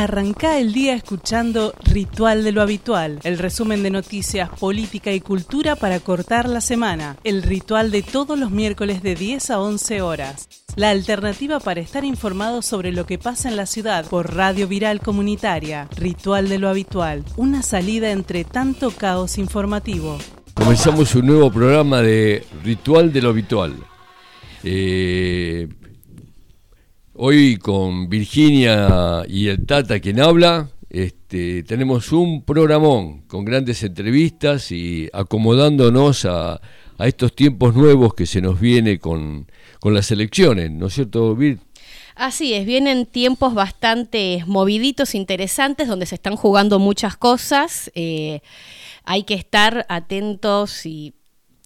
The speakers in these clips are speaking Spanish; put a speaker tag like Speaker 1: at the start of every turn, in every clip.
Speaker 1: Arranca el día escuchando Ritual de lo Habitual, el resumen de noticias, política y cultura para cortar la semana. El ritual de todos los miércoles de 10 a 11 horas. La alternativa para estar informado sobre lo que pasa en la ciudad por Radio Viral Comunitaria. Ritual de lo Habitual, una salida entre tanto caos informativo.
Speaker 2: Comenzamos un nuevo programa de Ritual de lo Habitual. Eh, Hoy con Virginia y el Tata quien habla, este, tenemos un programón con grandes entrevistas y acomodándonos a, estos tiempos nuevos que se nos viene con, las elecciones, ¿no es cierto, Vir?
Speaker 3: Así es, vienen tiempos bastante moviditos, interesantes, donde se están jugando muchas cosas. Eh, hay que estar atentos y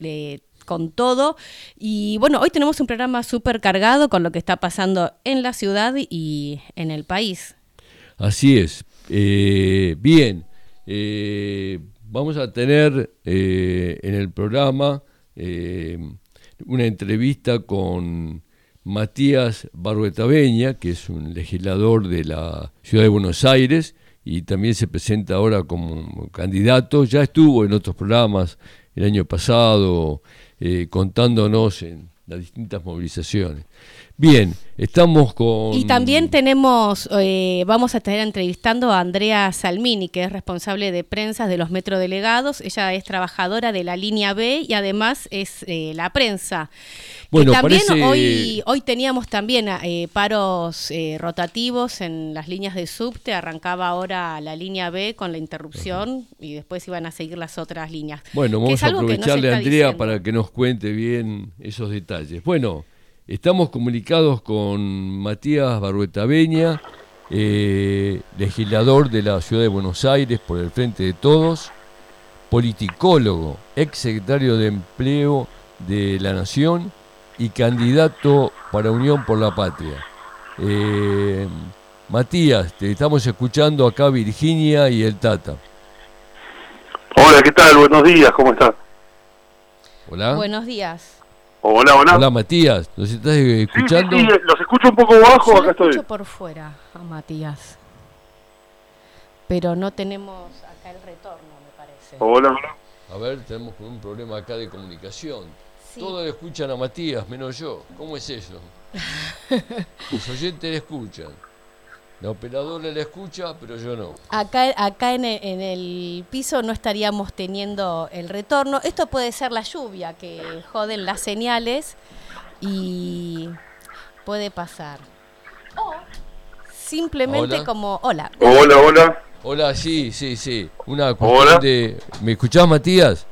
Speaker 3: eh, con todo. Y bueno, hoy tenemos un programa súper cargado con lo que está pasando en la ciudad y en el país.
Speaker 2: Así es. Eh, bien, eh, vamos a tener eh, en el programa una entrevista con Matías Barruetaveña, que es un legislador de la ciudad de Buenos Aires y también se presenta ahora como candidato. Ya estuvo en otros programas el año pasado eh, contándonos en las distintas movilizaciones. Bien, estamos con...
Speaker 3: Y también tenemos, eh, vamos a estar entrevistando a Andrea Salmini, que es responsable de prensa de los metrodelegados. Ella es trabajadora de la línea B y además es eh, la prensa. Bueno, también hoy, hoy teníamos también eh, paros rotativos en las líneas de subte. Arrancaba ahora la línea B con la interrupción y después iban a seguir las otras líneas.
Speaker 2: Bueno, vamos a aprovecharle a Andrea para que nos cuente bien esos detalles. Bueno. Estamos comunicados con Matías Barrueta Beña, eh, legislador de la ciudad de Buenos Aires por el Frente de Todos, politicólogo, ex secretario de Empleo de la Nación y candidato para Unión por la Patria. Eh, Matías, te estamos escuchando acá Virginia y el Tata.
Speaker 4: Hola, ¿qué tal? Buenos días, ¿cómo estás?
Speaker 3: Hola. Buenos días.
Speaker 4: Hola, hola.
Speaker 2: Hola, Matías, ¿nos estás escuchando?
Speaker 4: Sí, sí, los escucho un poco bajo,
Speaker 3: Yo
Speaker 4: acá estoy.
Speaker 3: escucho por fuera a Matías. Pero no tenemos acá el retorno, me parece.
Speaker 4: Hola, hola.
Speaker 2: A ver, tenemos un problema acá de comunicación. Todos escuchan a Matías, menos yo. ¿Cómo es eso? Los oyentes le escuchan. La operadora la escucha, pero yo no.
Speaker 3: Acá, acá en, el, piso no estaríamos teniendo el retorno. Esto puede ser la lluvia que joden las señales y puede pasar. O simplemente como hola.
Speaker 4: Hola, hola.
Speaker 2: Hola, sí, sí, sí. Una cuestión de. ¿Me escuchás, Matías?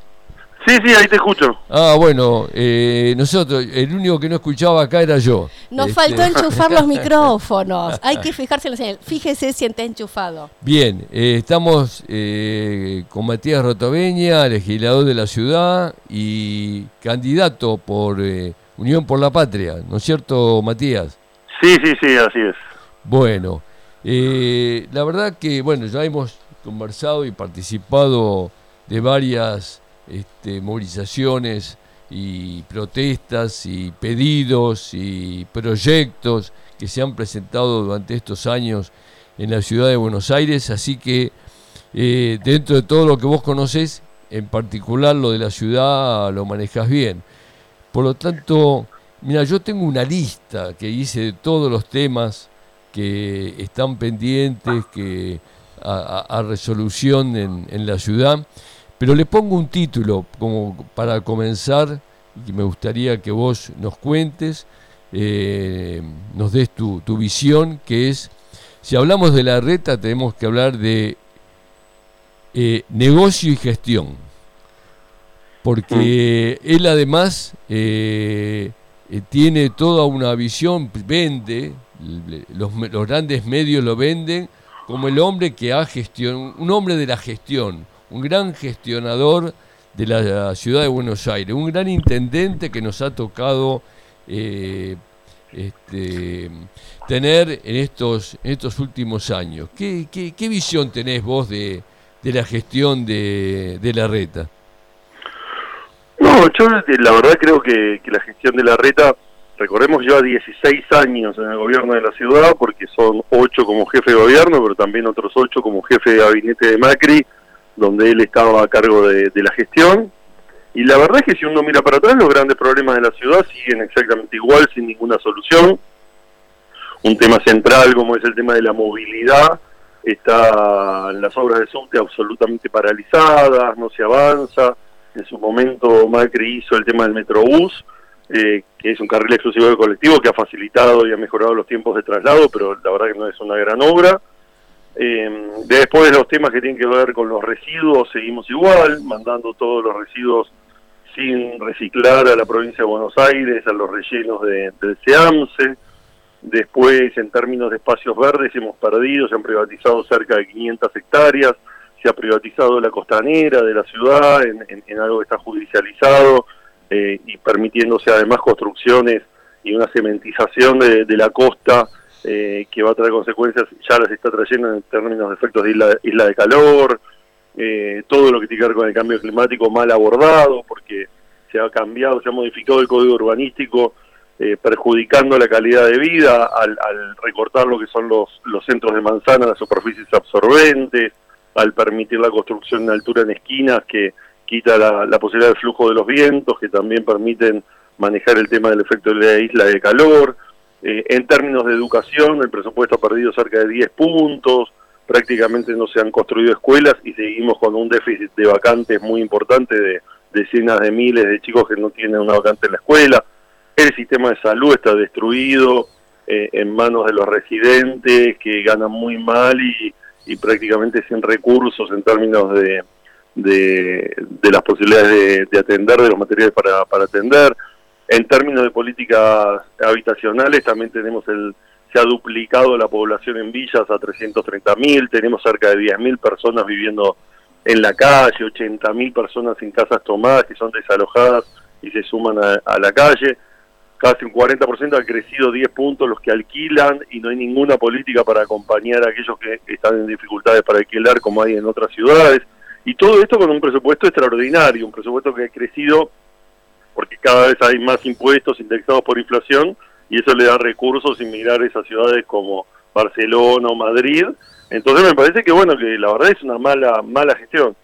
Speaker 4: Sí, sí, ahí te escucho.
Speaker 2: Ah, bueno, eh, nosotros, el único que no escuchaba acá era yo.
Speaker 3: Nos este, faltó enchufar los micrófonos. Hay que fijarse en la señal. Fíjese si está enchufado.
Speaker 2: Bien, eh, estamos eh, con Matías Rotoveña, legislador de la ciudad y candidato por Unión por la Patria, ¿no es cierto, Matías?
Speaker 4: Sí, sí, sí, así es.
Speaker 2: Bueno, la verdad que, bueno, ya hemos conversado y participado de varias este, movilizaciones y protestas y pedidos y proyectos que se han presentado durante estos años en la ciudad de Buenos Aires, así que eh, dentro de todo lo que vos conocés, en particular lo de la ciudad lo manejas bien. Por lo tanto, mira, yo tengo una lista que hice de todos los temas que están pendientes que a, resolución en, en la ciudad pero le pongo un título como para comenzar y me gustaría que vos nos cuentes, eh, nos des tu, visión, que es, si hablamos de la reta tenemos que hablar de eh, negocio y gestión, porque mm. él además eh, tiene toda una visión, vende, los, los grandes medios lo venden como el hombre que ha gestión, un hombre de la gestión, un gran gestionador de la ciudad de Buenos Aires, un gran intendente que nos ha tocado eh, este, tener en estos, estos últimos años. ¿Qué, qué, visión tenés vos de, de la gestión de, de, la reta?
Speaker 4: No, yo la verdad creo que, la gestión de la reta recordemos, lleva 16 años en el gobierno de la ciudad, porque son 8 como jefe de gobierno, pero también otros 8 como jefe de gabinete de Macri, donde él estaba a cargo de, la gestión. Y la verdad es que si uno mira para atrás, los grandes problemas de la ciudad siguen exactamente igual, sin ninguna solución. Un tema central como es el tema de la movilidad, está las obras de subte absolutamente paralizadas, no se avanza. En su momento Macri hizo el tema del Metrobús, eh, que es un carril exclusivo del colectivo que ha facilitado y ha mejorado los tiempos de traslado, pero la verdad que no es una gran obra. Eh, después de los temas que tienen que ver con los residuos, seguimos igual, mandando todos los residuos sin reciclar a la provincia de Buenos Aires, a los rellenos de, del SEAMSE. Después, en términos de espacios verdes, hemos perdido, se han privatizado cerca de 500 hectáreas, se ha privatizado la costanera de la ciudad en, algo que está judicializado eh, y permitiéndose además construcciones y una cementización de, la costa eh, que va a traer consecuencias, ya las está trayendo en términos de efectos de isla, de calor, eh, todo lo que tiene que ver con el cambio climático mal abordado, porque se ha cambiado, se ha modificado el código urbanístico eh, perjudicando la calidad de vida al, recortar lo que son los, los centros de manzana, las superficies absorbentes, al permitir la construcción de altura en esquinas que quita la, posibilidad de flujo de los vientos, que también permiten manejar el tema del efecto de la isla de calor. Eh, en términos de educación, el presupuesto ha perdido cerca de 10 puntos, prácticamente no se han construido escuelas y seguimos con un déficit de vacantes muy importante de decenas de miles de chicos que no tienen una vacante en la escuela el sistema de salud está destruido eh, en manos de los residentes que ganan muy mal y, prácticamente sin recursos en términos de, de, las posibilidades de, atender, de los materiales para, para atender. En términos de políticas habitacionales también tenemos el se ha duplicado la población en villas a 330.000, tenemos cerca de 10.000 personas viviendo en la calle, 80.000 personas sin casas tomadas que son desalojadas y se suman a la calle casi un 40% han crecido 10 puntos los que alquilan y no hay ninguna política para acompañar a aquellos que están en dificultades para alquilar como hay en otras ciudades. Y todo esto con un presupuesto extraordinario, un presupuesto que ha crecido porque cada vez hay más impuestos indexados por inflación y eso le da recursos inmigrar a esas ciudades como Barcelona o Madrid. Entonces me parece que bueno, que la verdad es una mala, mala gestión.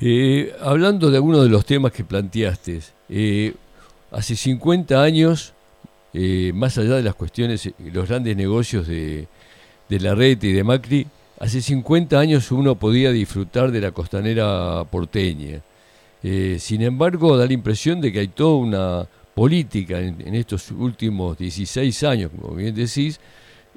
Speaker 2: Eh, hablando de algunos de los temas que planteaste, eh, Hace 50 años, eh, más allá de las cuestiones, eh, los grandes negocios de, la red y de Macri, hace 50 años uno podía disfrutar de la costanera porteña. Eh, sin embargo, da la impresión de que hay toda una política en, estos últimos 16 años, como bien decís,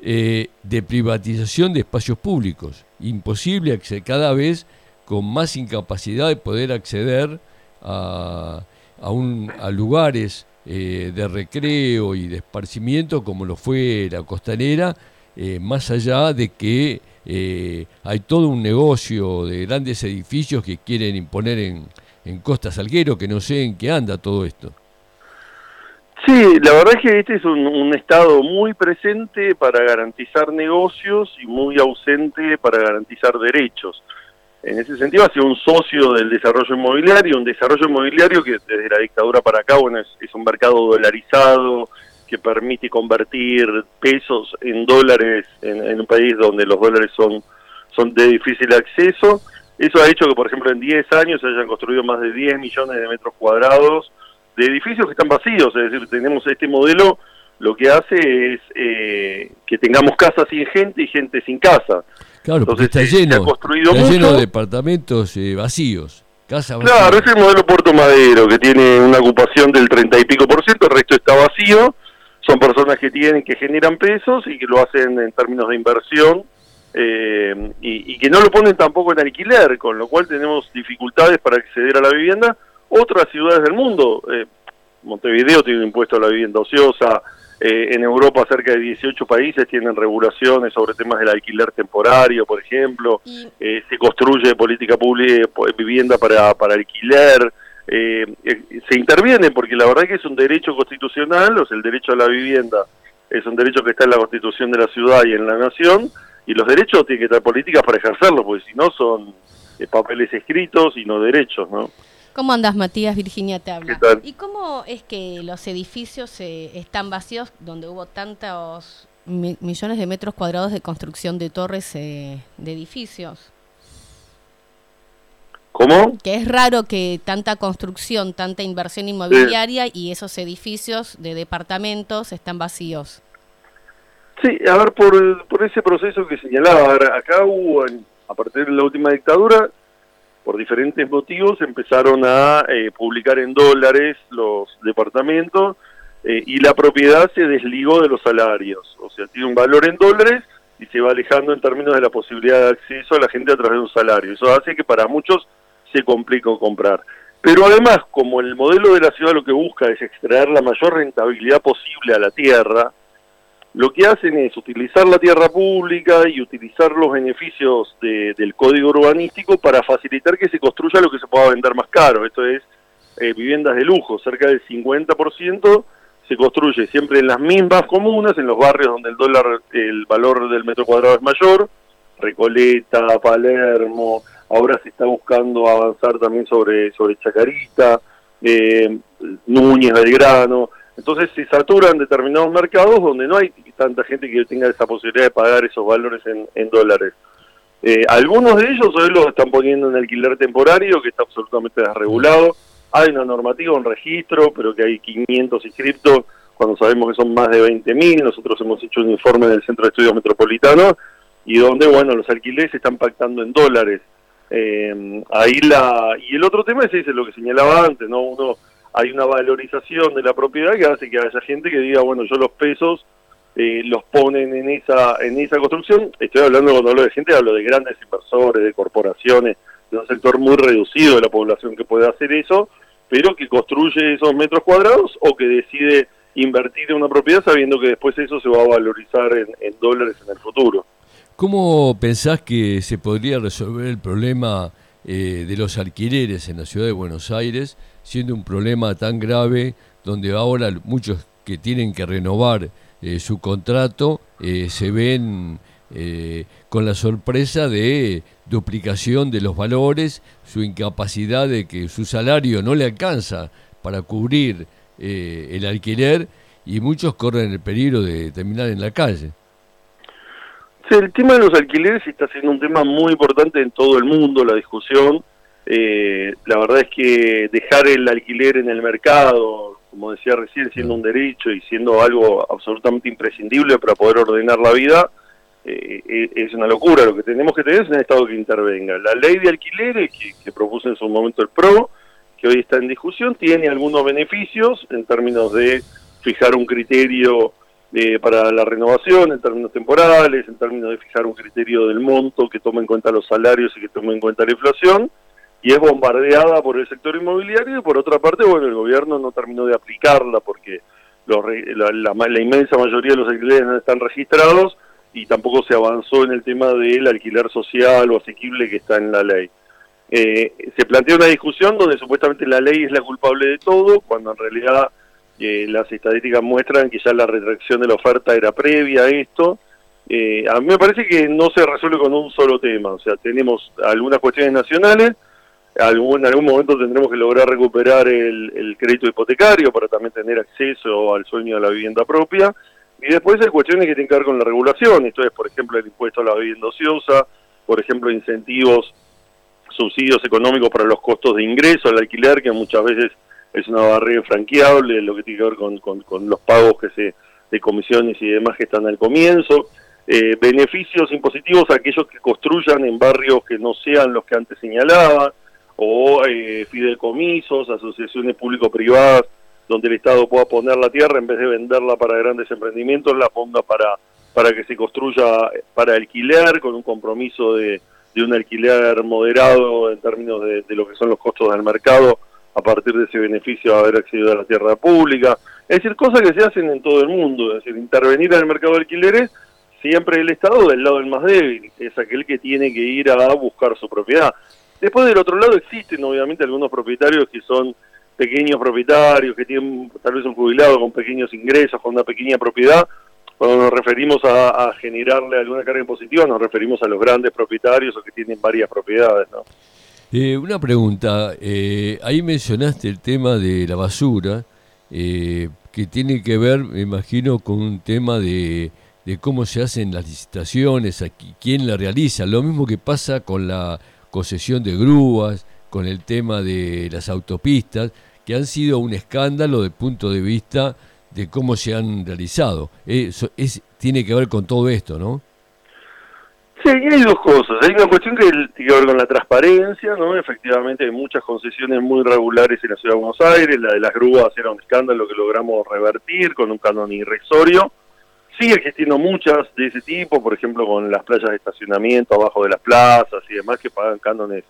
Speaker 2: de privatización de espacios públicos. Imposible cada vez con más incapacidad de poder acceder a, a lugares eh, de recreo y de esparcimiento como lo fue la costanera, eh, más allá de que eh, hay todo un negocio de grandes edificios que quieren imponer en, en Costa Salguero, que no sé en qué anda todo esto.
Speaker 4: Sí, la verdad es que este es un, Estado muy presente para garantizar negocios y muy ausente para garantizar derechos. En ese sentido ha sido un socio del desarrollo inmobiliario, un desarrollo inmobiliario que desde la dictadura para acá bueno, es, un mercado dolarizado que permite convertir pesos en dólares en, un país donde los dólares son, son de difícil acceso. Eso ha hecho que, por ejemplo, en 10 años se hayan construido más de 10 millones de metros cuadrados de edificios que están vacíos. Es decir, tenemos este modelo, lo que hace es eh, que tengamos casas sin gente y gente sin casa.
Speaker 2: Claro, porque está lleno, está lleno de departamentos eh, vacíos. Casa
Speaker 4: Claro, es el modelo Puerto Madero, que tiene una ocupación del 30 y pico por ciento, el resto está vacío. Son personas que tienen, que generan pesos y que lo hacen en términos de inversión eh, y, que no lo ponen tampoco en alquiler, con lo cual tenemos dificultades para acceder a la vivienda. Otras ciudades del mundo, eh, Montevideo tiene un impuesto a la vivienda ociosa, eh, en Europa cerca de 18 países tienen regulaciones sobre temas del alquiler temporario, por ejemplo. Eh, se construye política pública, eh, vivienda para, para alquiler. se interviene porque la verdad es que es un derecho constitucional, o sea, el derecho a la vivienda es un derecho que está en la constitución de la ciudad y en la nación, y los derechos tienen que tener políticas para ejercerlo, porque si no son papeles escritos y no derechos, ¿no?
Speaker 3: ¿Cómo andas, Matías? Virginia te habla.
Speaker 4: ¿Qué tal?
Speaker 3: ¿Y cómo es que los edificios eh, están vacíos donde hubo tantos mi- millones de metros cuadrados de construcción de torres eh, de edificios?
Speaker 4: ¿Cómo?
Speaker 3: Que es raro que tanta construcción, tanta inversión inmobiliaria y esos edificios de departamentos están vacíos.
Speaker 4: Sí, a ver, por, por ese proceso que señalaba, acá hubo, a partir de la última dictadura, por diferentes motivos, empezaron a eh, publicar en dólares los departamentos eh, y la propiedad se desligó de los salarios. O sea, tiene un valor en dólares y se va alejando en términos de la posibilidad de acceso a la gente a través de un salario. Eso hace que para muchos se complica comprar. Pero además, como el modelo de la ciudad lo que busca es extraer la mayor rentabilidad posible a la tierra, lo que hacen es utilizar la tierra pública y utilizar los beneficios de- del código urbanístico para facilitar que se construya lo que se pueda vender más caro. Esto es eh, viviendas de lujo, cerca del 50% se construye siempre en las mismas comunas, en los barrios donde el dólar, el valor del metro cuadrado es mayor, Recoleta, Palermo, ahora se está buscando avanzar también sobre, sobre Chacarita, eh, Núñez, Belgrano, entonces se saturan determinados mercados donde no hay tanta gente que tenga esa posibilidad de pagar esos valores en, dólares. Eh, algunos de ellos hoy los están poniendo en alquiler temporario, que está absolutamente desregulado. Hay una normativa, un registro, pero que hay 500 inscriptos cuando sabemos que son más de 20.000. Nosotros hemos hecho un informe del Centro de Estudios Metropolitanos y donde, bueno, los alquileres se están pactando en dólares. Eh, ahí la y el otro tema es ese, lo que señalaba antes, ¿no? Uno hay una valorización de la propiedad que hace que haya gente que diga, bueno, yo los pesos eh, los ponen en esa en esa construcción. Estoy hablando cuando hablo de gente, hablo de grandes inversores, de corporaciones, de un sector muy reducido de la población que puede hacer eso, pero que construye esos metros cuadrados o que decide invertir en una propiedad sabiendo que después eso se va a valorizar en, en dólares en el futuro.
Speaker 2: ¿Cómo pensás que se podría resolver el problema eh, de los alquileres en la ciudad de Buenos Aires, siendo un problema tan grave donde ahora muchos que tienen que renovar eh, su contrato eh, se ven eh, con la sorpresa de duplicación de los valores, su incapacidad de que su salario no le alcanza para cubrir eh, el alquiler y muchos corren el peligro de terminar en la calle?
Speaker 4: Sí, el tema de los alquileres está siendo un tema muy importante en todo el mundo, la discusión. Eh, la verdad es que dejar el alquiler en el mercado, como decía recién, siendo un derecho y siendo algo absolutamente imprescindible para poder ordenar la vida, eh, eh, es una locura. Lo que tenemos que tener es un Estado que intervenga. La ley de alquileres que, que propuso en su momento el PRO, que hoy está en discusión, tiene algunos beneficios en términos de fijar un criterio eh, para la renovación, en términos temporales, en términos de fijar un criterio del monto que tome en cuenta los salarios y que tome en cuenta la inflación, y es bombardeada por el sector inmobiliario y por otra parte, bueno, el gobierno no terminó de aplicarla porque los la, la la inmensa mayoría de los alquileres no están registrados y tampoco se avanzó en el tema del alquiler social o asequible que está en la ley. Eh, se plantea una discusión donde supuestamente la ley es la culpable de todo, cuando en realidad eh, las estadísticas muestran que ya la retracción de la oferta era previa a esto. Eh, a mí me parece que no se resuelve con un solo tema, o sea, tenemos algunas cuestiones nacionales, algún, en algún momento tendremos que lograr recuperar el, el crédito hipotecario para también tener acceso al sueño de la vivienda propia, y después hay cuestiones que tienen que ver con la regulación, esto es, por ejemplo, el impuesto a la vivienda ociosa, por ejemplo, incentivos, subsidios económicos para los costos de ingreso al alquiler, que muchas veces es una barrera franqueable, lo que tiene que ver con, con- con los pagos que se de comisiones y demás que están al comienzo, eh, beneficios impositivos a aquellos que construyan en barrios que no sean los que antes señalaba, o eh, fideicomisos, asociaciones público-privadas, donde el Estado pueda poner la tierra en vez de venderla para grandes emprendimientos, la ponga para, para que se construya para alquiler, con un compromiso de, de un alquiler moderado en términos de, de lo que son los costos del mercado a partir de ese beneficio de haber accedido a la tierra pública. Es decir, cosas que se hacen en todo el mundo, es decir, intervenir en el mercado de alquileres siempre el Estado del lado del más débil, es aquel que tiene que ir a buscar su propiedad. Después del otro lado existen obviamente algunos propietarios que son pequeños propietarios, que tienen tal vez un jubilado con pequeños ingresos, con una pequeña propiedad. Cuando nos referimos a, a generarle alguna carga impositiva, nos referimos a los grandes propietarios o que tienen varias propiedades, ¿no?
Speaker 2: Eh, una pregunta, eh, ahí mencionaste el tema de la basura, eh, que tiene que ver, me imagino, con un tema de, de cómo se hacen las licitaciones, aquí, quién la realiza, lo mismo que pasa con la concesión de grúas, con el tema de las autopistas, que han sido un escándalo desde el punto de vista de cómo se han realizado. Eso es, tiene que ver con todo esto, ¿no?
Speaker 4: Sí, hay dos cosas. Hay una cuestión que tiene que ver con la transparencia, ¿no? Efectivamente hay muchas concesiones muy regulares en la Ciudad de Buenos Aires, la de las grúas era un escándalo que logramos revertir con un canon irrisorio. Sigue existiendo muchas de ese tipo, por ejemplo con las playas de estacionamiento abajo de las plazas y demás que pagan cánones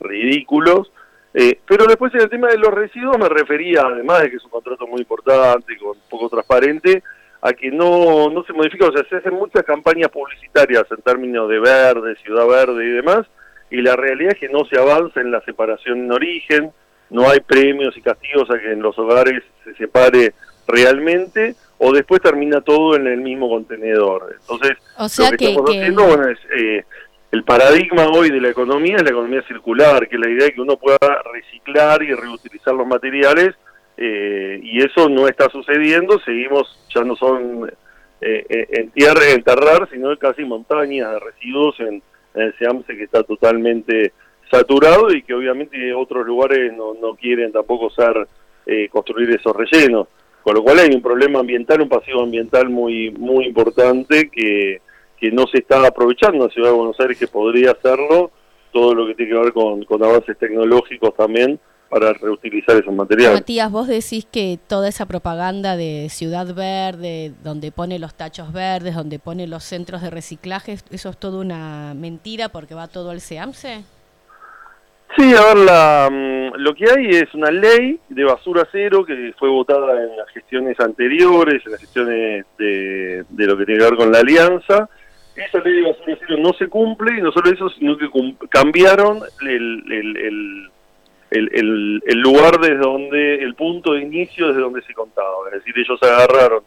Speaker 4: ridículos. Eh, pero después en el tema de los residuos me refería, además de que es un contrato muy importante, con poco transparente, a que no, no se modifica, o sea, se hacen muchas campañas publicitarias en términos de verde, ciudad verde y demás, y la realidad es que no se avanza en la separación en origen, no hay premios y castigos a que en los hogares se separe realmente, o después termina todo en el mismo contenedor. Entonces,
Speaker 3: lo que, estamos
Speaker 4: haciendo, bueno, es... Eh, el paradigma hoy de la economía es la economía circular, que es la idea de que uno pueda reciclar y reutilizar los materiales eh, y eso no está sucediendo, seguimos, ya no son eh, eh, en tierra enterrar, sino casi montañas de residuos en, el SEAMSE que está totalmente saturado y que obviamente otros lugares no, no quieren tampoco ser construir esos rellenos, con lo cual hay un problema ambiental, un pasivo ambiental muy muy importante que, que no se está aprovechando en Ciudad de Buenos Aires que podría hacerlo, todo lo que tiene que ver con, con avances tecnológicos también para reutilizar esos materiales.
Speaker 3: Matías, vos decís que toda esa propaganda de Ciudad Verde, donde pone los tachos verdes, donde pone los centros de reciclaje, ¿eso es todo una mentira porque va todo al SEAMSE?
Speaker 4: Sí, a ver, la, mm, lo que hay es una ley de basura cero que fue votada en las gestiones anteriores, en las gestiones de, de lo que tiene que ver con la alianza. Esa ley de basura cero no se cumple y no solo eso, sino que cambiaron el, el el, lugar desde donde, el punto de inicio desde donde se contaba. Es decir, ellos agarraron,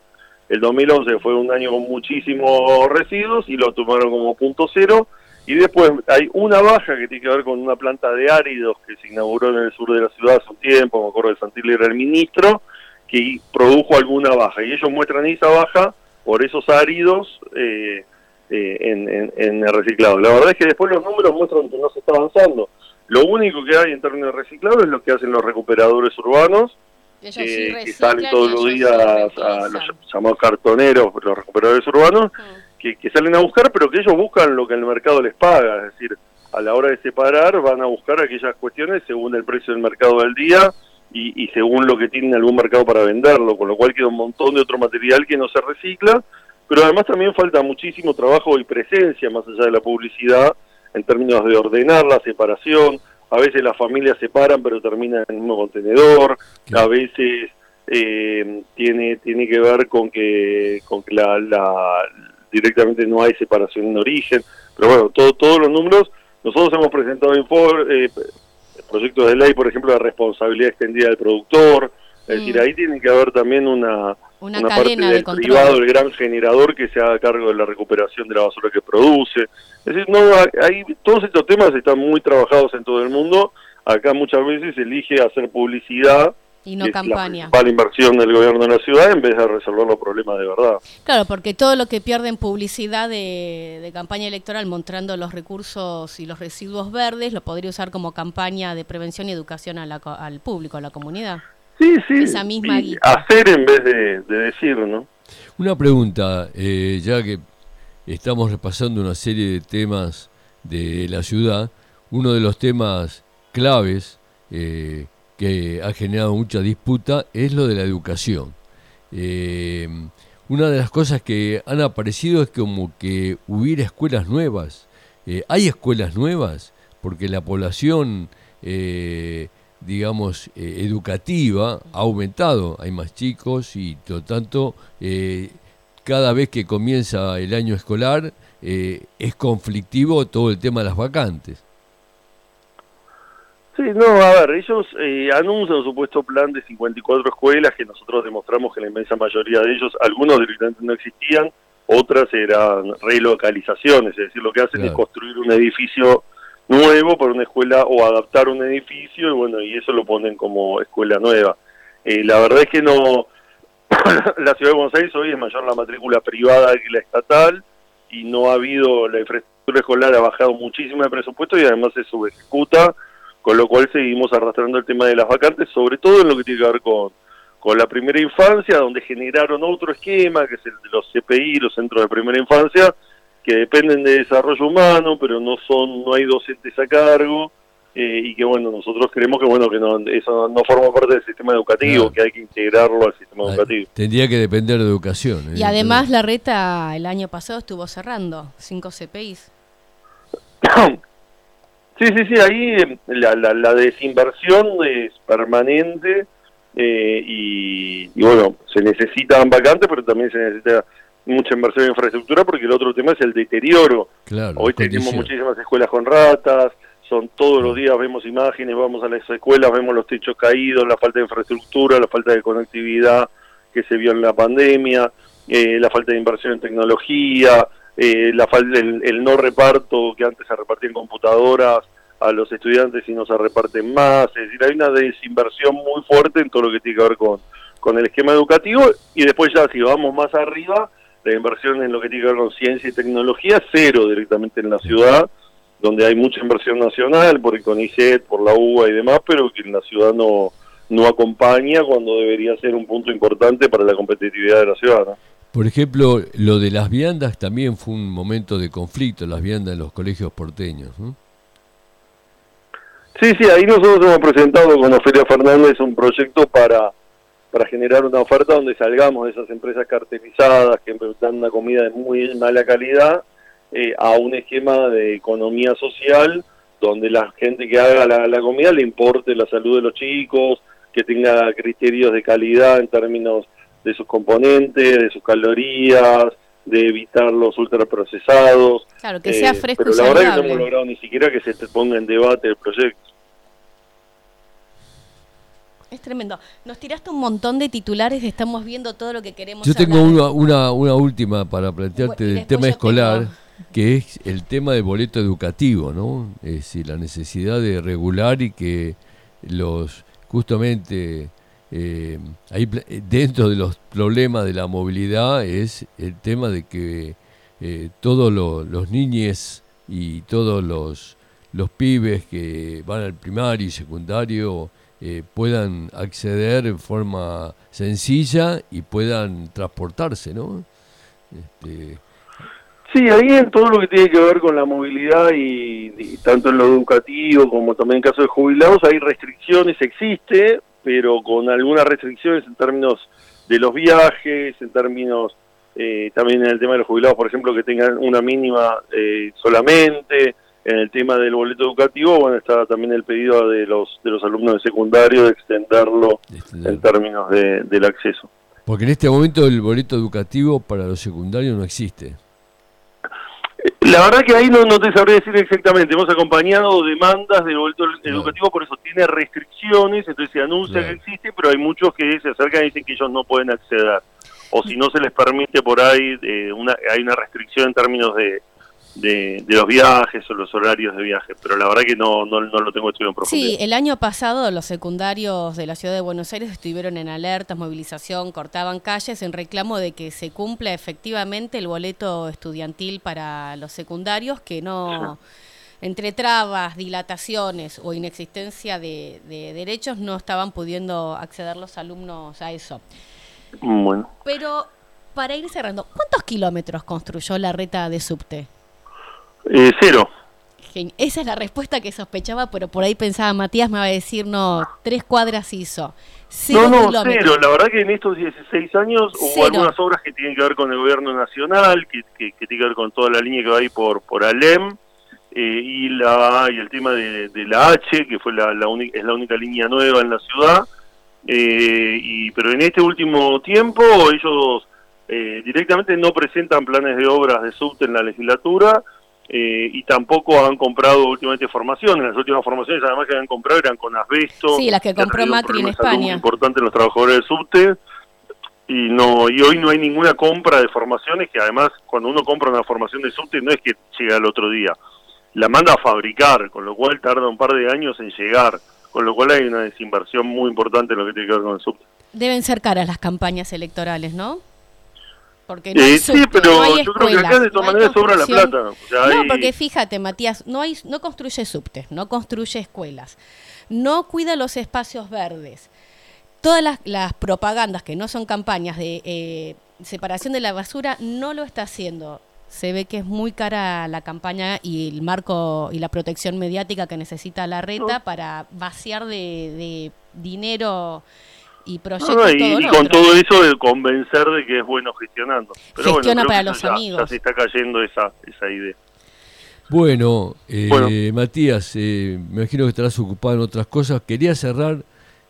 Speaker 4: el 2011 fue un año con muchísimos residuos y lo tomaron como punto cero. Y después hay una baja que tiene que ver con una planta de áridos que se inauguró en el sur de la ciudad hace un tiempo, me acuerdo de Santilli era el ministro, que produjo alguna baja. Y ellos muestran esa baja por esos áridos eh, eh, en, en, en el reciclado. La verdad es que después los números muestran que no se está avanzando. Lo único que hay en términos de reciclado es lo que hacen los recuperadores urbanos, que salen todos los días a los llamados cartoneros, los recuperadores urbanos, que, salen a buscar, pero que ellos buscan lo que el mercado les paga, es decir, a la hora de separar van a buscar aquellas cuestiones según el precio del mercado del día y, y según lo que tienen algún mercado para venderlo, con lo cual queda un montón de otro material que no se recicla, pero además también falta muchísimo trabajo y presencia más allá de la publicidad en términos de ordenar la separación. A veces las familias se paran pero terminan en el mismo contenedor. A veces eh, tiene tiene que ver con que con que la, la, directamente no hay separación en origen. Pero bueno, todo, todos los números. Nosotros hemos presentado eh, proyectos de ley, por ejemplo, de responsabilidad extendida del productor. Es decir, mm. ahí tiene que haber también una
Speaker 3: una, parte
Speaker 4: del privado, el gran generador que se haga cargo de la recuperación de la basura que produce. Es decir, no, hay, todos estos temas están muy trabajados en todo el mundo. Acá muchas veces se elige hacer publicidad
Speaker 3: y no campaña.
Speaker 4: La inversión del gobierno de la ciudad en vez de resolver los problemas de verdad.
Speaker 3: Claro, porque todo lo que pierde en publicidad de, campaña electoral mostrando los recursos y los residuos verdes lo podría usar como campaña de prevención y educación al público, a la comunidad.
Speaker 4: Sí, sí. Esa misma hacer en vez de, decir, ¿no?
Speaker 2: Una pregunta, eh, ya que estamos repasando una serie de temas de la ciudad, uno de los temas claves eh, que ha generado mucha disputa es lo de la educación. Eh, una de las cosas que han aparecido es como que hubiera escuelas nuevas. ¿Hay escuelas nuevas? Porque la población digamos, eh, educativa ha aumentado, hay más chicos y por tanto eh, cada vez que comienza el año escolar eh, es conflictivo todo el tema de las vacantes.
Speaker 4: Sí, no, a ver, ellos anuncian un supuesto plan de 54 escuelas que nosotros demostramos que la inmensa mayoría de ellos, algunos directamente no existían, otras eran relocalizaciones, es decir, lo que hacen es construir un edificio nuevo para una escuela o adaptar un edificio y bueno, y eso lo ponen como escuela nueva. Eh, la verdad es que no, la ciudad de Buenos Aires hoy es mayor la matrícula privada que la estatal y no ha habido, la infraestructura escolar ha bajado muchísimo de presupuesto y además se subejecuta, con lo cual seguimos arrastrando el tema de las vacantes, sobre todo en lo que tiene que ver con, con la primera infancia, donde generaron otro esquema, que es el de los CPI, los centros de primera infancia, que dependen de desarrollo humano, pero no son, no hay docentes a cargo, eh, y que bueno, nosotros creemos que bueno que no, eso no forma parte del sistema educativo, que hay que integrarlo al sistema educativo.
Speaker 2: Tendría que depender de educación.
Speaker 3: Y además la reta el año pasado estuvo cerrando, cinco CPIs.
Speaker 4: sí, sí, sí, ahí eh, la, la, desinversión es permanente eh, y, y, bueno, se necesitan vacantes, pero también se necesita mucha inversión en infraestructura porque el otro tema es el deterioro. Hoy tenemos muchísimas escuelas con ratas, son todos los días vemos imágenes, vamos a las escuelas, vemos los techos caídos, la falta de infraestructura, la falta de conectividad que se vio en la pandemia, eh, la falta de inversión en tecnología, eh, la falta el, no reparto que antes se repartía en computadoras a los estudiantes y no se reparten más, es decir, hay una desinversión muy fuerte en todo lo que tiene que ver con, con el esquema educativo y después ya si vamos más arriba, la inversión en lo que tiene que ver con ciencia y tecnología, cero directamente en la ciudad, donde hay mucha inversión nacional, por el CONICET, por la UBA y demás, pero que en la ciudad no, no acompaña cuando debería ser un punto importante para la competitividad de la ciudad.
Speaker 2: Por ejemplo, lo de las viandas también fue un momento de conflicto, las viandas en los colegios porteños.
Speaker 4: Sí, sí, ahí nosotros hemos presentado con Ofelia Fernández un proyecto para para generar una oferta donde salgamos de esas empresas cartelizadas que dan una comida de muy mala calidad eh, a un esquema de economía social donde la gente que haga la, comida le importe la salud de los chicos, que tenga criterios de calidad en términos de sus componentes, de sus calorías, de evitar los ultraprocesados.
Speaker 3: Claro, que sea eh, fresco
Speaker 4: Pero la verdad es que no hemos logrado ni siquiera que se ponga en debate el proyecto.
Speaker 3: Es tremendo. Nos tiraste un montón de titulares, estamos viendo todo lo que queremos.
Speaker 2: Yo tengo una, una, última para plantearte del tema escolar, que es el tema del boleto educativo, ¿no? Es decir, la necesidad de regular y que los, justamente, eh, ahí dentro de los problemas de la movilidad es el tema de que eh, todos los niños y todos los, los pibes que van al primario y secundario eh, puedan acceder en forma sencilla y puedan transportarse, ¿no? Este...
Speaker 4: Sí, ahí en todo lo que tiene que ver con la movilidad y, tanto en lo educativo como también en caso de jubilados hay restricciones, existe, pero con algunas restricciones en términos de los viajes, en términos eh, también en el tema de los jubilados, por ejemplo, que tengan una mínima eh, solamente, en el tema del boleto educativo, bueno, está también el pedido de los de los alumnos de secundario de extenderlo en términos de, del acceso.
Speaker 2: Porque en este momento el boleto educativo para los secundarios no existe.
Speaker 4: La verdad que ahí no, no te sabré decir exactamente. Hemos acompañado demandas del boleto educativo, por eso tiene restricciones, entonces se anuncia que existe, pero hay muchos que se acercan y dicen que ellos no pueden acceder. O si no se les permite por ahí, eh, una, hay una restricción en términos de, de, los viajes o los horarios de viaje, pero la verdad que no, no, lo tengo estudiado en profundidad.
Speaker 3: Sí, el año pasado los secundarios de la ciudad de Buenos Aires estuvieron en alertas, movilización, cortaban calles en reclamo de que se cumpla efectivamente el boleto estudiantil para los secundarios, que no... entre trabas, dilataciones o inexistencia de, de, derechos no estaban pudiendo acceder los alumnos a eso.
Speaker 4: Bueno.
Speaker 3: Pero para ir cerrando, ¿cuántos kilómetros construyó la reta de subte?
Speaker 4: Eh, cero.
Speaker 3: Esa es la respuesta que sospechaba, pero por ahí pensaba Matías me va a decir, no, tres cuadras hizo.
Speaker 4: no, no, cero. La verdad que en estos 16 años hubo algunas obras que tienen que ver con el gobierno nacional, que, que, tienen que ver con toda la línea que va ahí por, por Alem, eh, y, la, y el tema de, la H, que fue la, la es la única línea nueva en la ciudad. Eh, y Pero en este último tiempo ellos eh, directamente no presentan planes de obras de subte en la legislatura, eh, y tampoco han comprado últimamente formaciones. Las últimas formaciones además que han comprado eran con asbesto.
Speaker 3: Sí, las que compró Macri en España.
Speaker 4: importante en los trabajadores del subte. Y, no, y hoy no hay ninguna compra de formaciones, que además cuando uno compra una formación de subte no es que llega al otro día. la manda a fabricar, con lo cual tarda un par de años en llegar, con lo cual hay una desinversión muy importante en lo que tiene que ver con el subte.
Speaker 3: Deben ser caras las campañas electorales, ¿no?
Speaker 4: Porque no eh, sí, pero yo creo que acá de todas maneras sobra la plata.
Speaker 3: no, porque fíjate, Matías, no, hay, no construye subte, no construye escuelas, no cuida los espacios verdes. Todas las, las propagandas que no son campañas de eh, separación de la basura no lo está haciendo se ve que es muy cara la campaña y el marco y la protección mediática que necesita la reta para vaciar de, dinero y proyectos.
Speaker 4: y, con todo eso de convencer de que es bueno gestionando.
Speaker 3: Pero Gestiona para los amigos.
Speaker 4: Ya se está cayendo esa, esa idea.
Speaker 2: Bueno, eh, Matías, eh, me imagino que estarás ocupado en otras cosas. Quería cerrar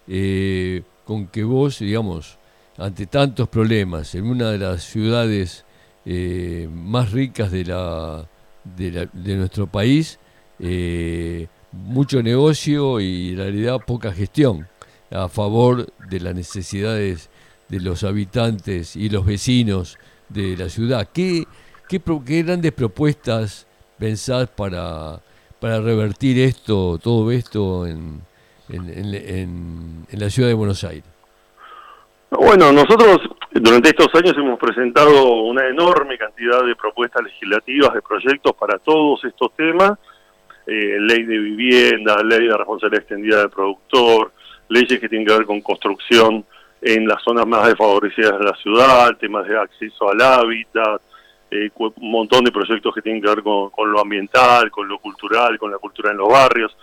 Speaker 2: eh, con que vos, digamos, ante tantos problemas, en una de las ciudades eh, más ricas de, la, de, nuestro país, eh, mucho negocio y en realidad poca gestión a favor de las necesidades de los habitantes y los vecinos de la ciudad. ¿Qué, qué, grandes propuestas pensás para, para revertir esto, todo esto en, en la ciudad de Buenos Aires?
Speaker 4: Bueno, nosotros durante estos años hemos presentado una enorme cantidad de propuestas legislativas, de proyectos para todos estos temas, eh, ley de vivienda, ley de responsabilidad extendida del productor, leyes que tienen que ver con construcción en las zonas más desfavorecidas de la ciudad, temas de acceso al hábitat, eh, un montón de proyectos que tienen que ver con, con, lo ambiental, con lo cultural, con la cultura en los barrios.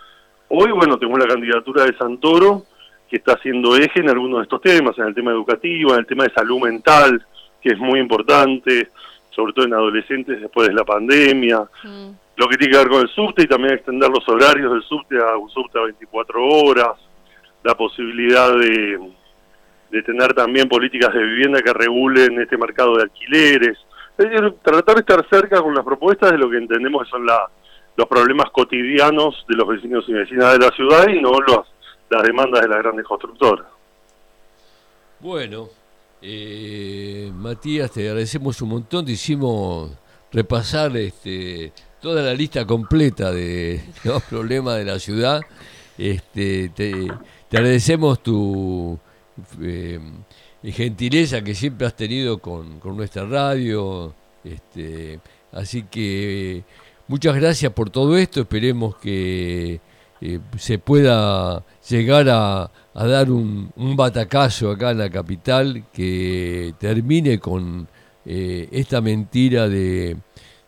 Speaker 4: Hoy, bueno, tenemos la candidatura de Santoro, que está haciendo eje en algunos de estos temas, en el tema educativo, en el tema de salud mental, que es muy importante, sobre todo en adolescentes después de la pandemia, mm. lo que tiene que ver con el subte y también extender los horarios del subte a un subte a 24 horas, la posibilidad de, de tener también políticas de vivienda que regulen este mercado de alquileres, es decir, tratar de estar cerca con las propuestas de lo que entendemos que son la, los problemas cotidianos de los vecinos y vecinas de la ciudad y no los las demandas de las grandes constructoras.
Speaker 2: Bueno, eh, Matías, te agradecemos un montón, te hicimos repasar este, toda la lista completa de los problemas de la ciudad. Este, te, agradecemos tu eh, gentileza que siempre has tenido con, nuestra radio. Este, así que muchas gracias por todo esto. Esperemos que eh, se pueda llegar a, dar un, batacazo acá en la capital que termine con eh, esta mentira de,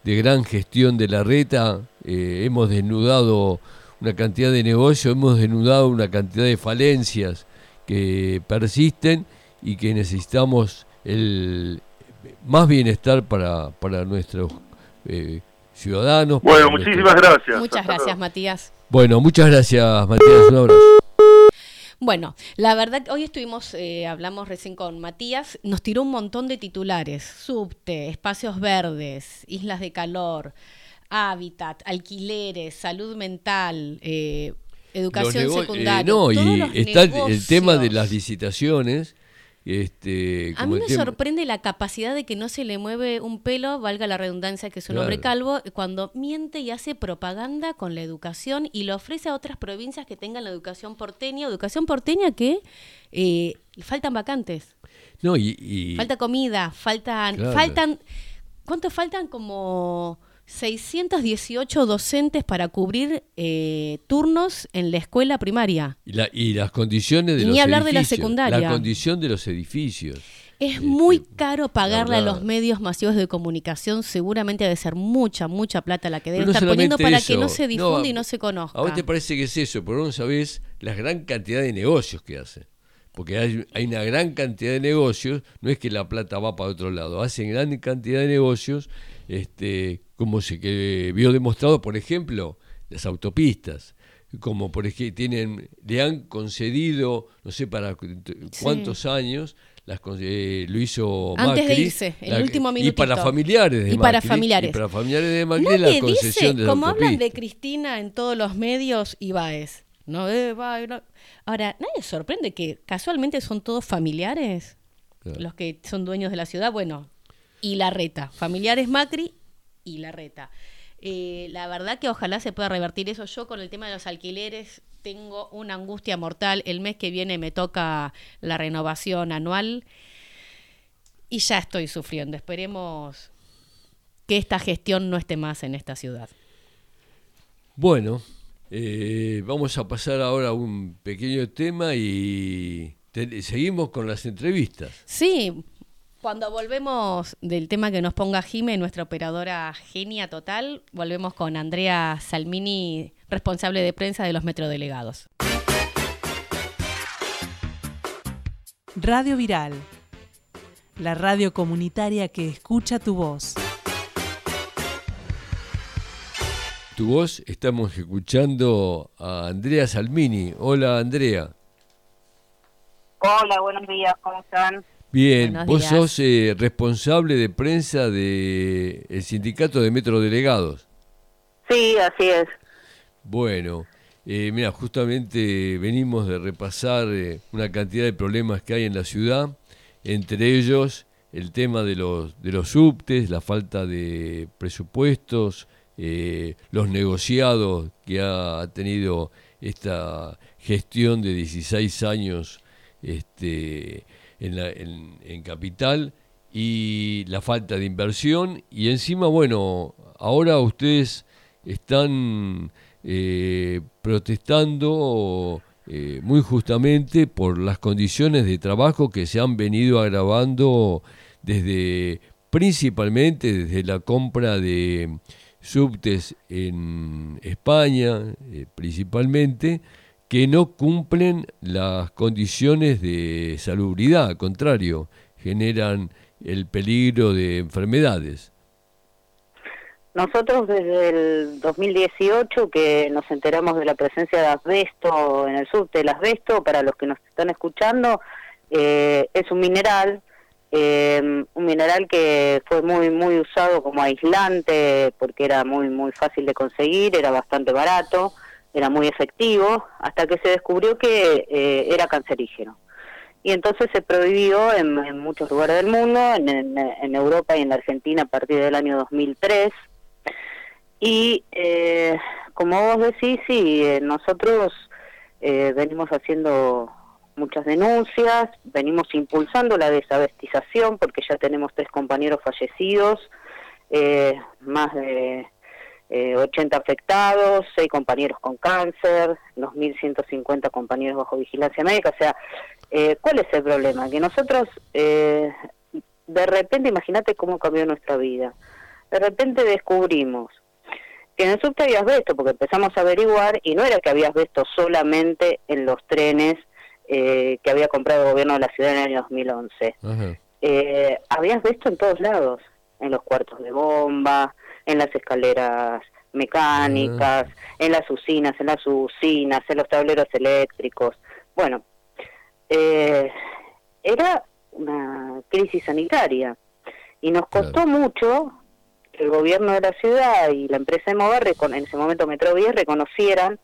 Speaker 2: gran gestión de la reta. Eh, hemos desnudado una cantidad de negocios, hemos desnudado una cantidad de falencias que persisten y que necesitamos el más bienestar para, para nuestros ciudadanos.
Speaker 4: Bueno, muchísimas gracias.
Speaker 3: Muchas gracias, Matías.
Speaker 2: Bueno, muchas gracias, Matías. Un abrazo.
Speaker 3: Bueno, la verdad, hoy estuvimos, eh, hablamos recién con Matías, nos tiró un montón de titulares, subte, espacios verdes, islas de calor, hábitat, alquileres, salud mental, eh, educación eh, secundaria.
Speaker 2: no, y está el tema de las licitaciones este,
Speaker 3: a mí me sorprende la capacidad de que no se le mueve un pelo, valga la redundancia que es un hombre calvo, cuando miente y hace propaganda con la educación y lo ofrece a otras provincias que tengan la educación porteña, educación porteña que eh, faltan vacantes.
Speaker 2: No, y,
Speaker 3: Falta comida, faltan, faltan, ¿cuántos faltan? Como 618 docentes para cubrir eh, turnos en la escuela primaria.
Speaker 2: Y, las condiciones de
Speaker 3: Ni hablar de la secundaria.
Speaker 2: La condición de los edificios.
Speaker 3: Es este, muy caro pagarle a los medios masivos de comunicación. Seguramente debe ser mucha, mucha plata la que deben estar poniendo para que no se difunda y no se conozca.
Speaker 2: A vos te parece que es eso, pero no sabés la gran cantidad de negocios que hacen. Porque hay, hay, una gran cantidad de negocios, no es que la plata va para otro lado, hacen gran cantidad de negocios este, como se que vio demostrado, por ejemplo, las autopistas, como por ejemplo tienen, le han concedido, no sé para cuántos años, las, eh, lo hizo
Speaker 3: Antes de irse, el último minutito.
Speaker 2: Y para familiares de
Speaker 3: y para familiares.
Speaker 2: Y para familiares de Macri la concesión
Speaker 3: dice, Como hablan de Cristina en todos los medios, Ibáez. No, eh, no. Ahora, nadie sorprende que casualmente son todos familiares los que son dueños de la ciudad. Bueno, y la reta. Familiares Macri y la reta. Eh, la verdad que ojalá se pueda revertir eso. Yo con el tema de los alquileres tengo una angustia mortal. El mes que viene me toca la renovación anual y ya estoy sufriendo. Esperemos que esta gestión no esté más en esta ciudad.
Speaker 2: Bueno, eh, vamos a pasar ahora a un pequeño tema y seguimos con las entrevistas.
Speaker 3: Sí, cuando volvemos del tema que nos ponga Jime, nuestra operadora genia total, volvemos con Andrea Salmini, responsable de prensa de los metrodelegados.
Speaker 1: Radio Viral, la radio comunitaria que escucha tu voz.
Speaker 2: Tu voz, estamos escuchando a Andrea Salmini. Hola Andrea.
Speaker 5: Hola, buenos días, ¿cómo están?
Speaker 2: Bien, vos sos eh, responsable de prensa del el sindicato de Metro Delegados.
Speaker 5: Sí, así es.
Speaker 2: Bueno, eh, mira, justamente venimos de repasar eh, una cantidad de problemas que hay en la ciudad, entre ellos el tema de los, de los subtes, la falta de presupuestos, los negociados que ha tenido esta gestión de 16 años este, en, en, capital y la falta de inversión. Y encima, bueno, ahora ustedes están eh, protestando eh, muy justamente por las condiciones de trabajo que se han venido agravando desde principalmente desde la compra de subtes en España eh, principalmente que no cumplen las condiciones de salubridad, al contrario, generan el peligro de enfermedades.
Speaker 5: Nosotros desde el 2018 que nos enteramos de la presencia de asbesto en el subte, el asbesto, para los que nos están escuchando, eh, es un mineral, eh, un mineral que fue muy muy usado como aislante porque era muy muy fácil de conseguir, era bastante barato era muy efectivo, hasta que se descubrió que eh, era cancerígeno. Y entonces se prohibió en, muchos lugares del mundo, en, Europa y en la Argentina a partir del año 2003. Y eh, como vos decís, sí, eh, nosotros venimos haciendo muchas denuncias, venimos impulsando la desabestización porque ya tenemos tres compañeros fallecidos, más de 80 eh, afectados, 6 compañeros con cáncer, 2.150 compañeros bajo vigilancia médica. O sea, eh, ¿cuál es el problema? Que nosotros, eh, de repente, imagínate cómo cambió nuestra vida. De repente descubrimos que en el subte había asbesto, porque empezamos a averiguar, y no era que había asbesto solamente en los trenes que había comprado el gobierno de la ciudad en el año 2011. había asbesto en todos lados, en los cuartos de bomba, en las escaleras mecánicas, ah. en las usinas, en las usinas, en los tableros eléctricos. Bueno, eh, era una crisis sanitaria y nos costó mucho que el gobierno de la ciudad y la empresa de con en ese momento Metrovía, reconocieran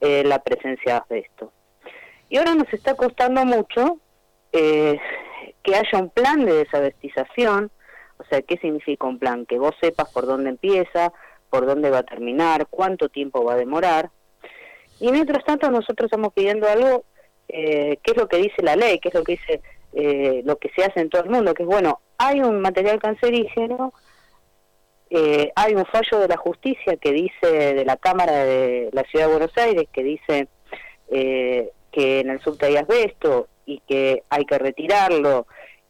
Speaker 5: eh, la presencia de esto. Y ahora nos está costando mucho eh, que haya un plan de desabestización o sea, ¿qué significa un plan? Que vos sepas por dónde empieza, por dónde va a terminar, cuánto tiempo va a demorar. Y mientras tanto nosotros estamos pidiendo algo, eh, ¿qué es lo que dice la ley? ¿Qué es lo que dice eh, lo que se hace en todo el mundo? Que es, bueno, hay un material cancerígeno, eh, hay un fallo de la justicia que dice, de la Cámara de la Ciudad de Buenos Aires, que dice eh, que en el subte hay asbesto y que hay que retirarlo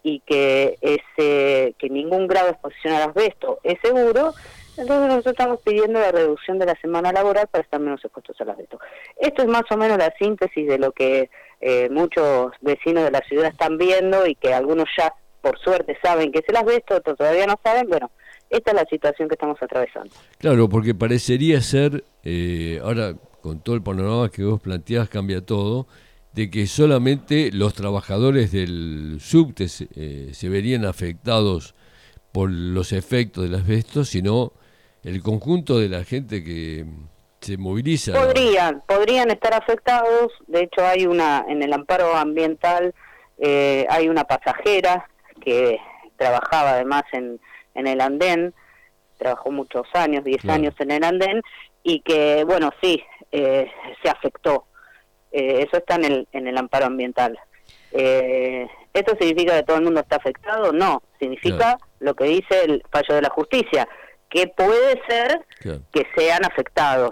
Speaker 5: y que ese que ningún grado de exposición al asbesto es seguro, entonces nosotros estamos pidiendo la reducción de la semana laboral para estar menos expuestos al asbesto. Esto es más o menos la síntesis de lo que eh, muchos vecinos de la ciudad están viendo y que algunos ya por suerte saben que es el asbesto, otros todavía no saben, bueno, esta es la situación que estamos atravesando.
Speaker 2: Claro, porque parecería ser, eh, ahora con todo el panorama que vos planteás cambia todo, de que solamente los trabajadores del subte eh, se, verían afectados por los efectos del asbesto, sino el conjunto de la gente que se moviliza.
Speaker 5: Podrían, podrían estar afectados. De hecho, hay una en el amparo ambiental eh, hay una pasajera que trabajaba además en, en el andén trabajó muchos años, 10 años en el andén, y que, bueno, sí, eh, se afectó. Eh, eso está en el, en el amparo ambiental. Eh, ¿Esto significa que todo el mundo está afectado? No, significa lo que dice el fallo de la justicia, que puede ser que sean afectados,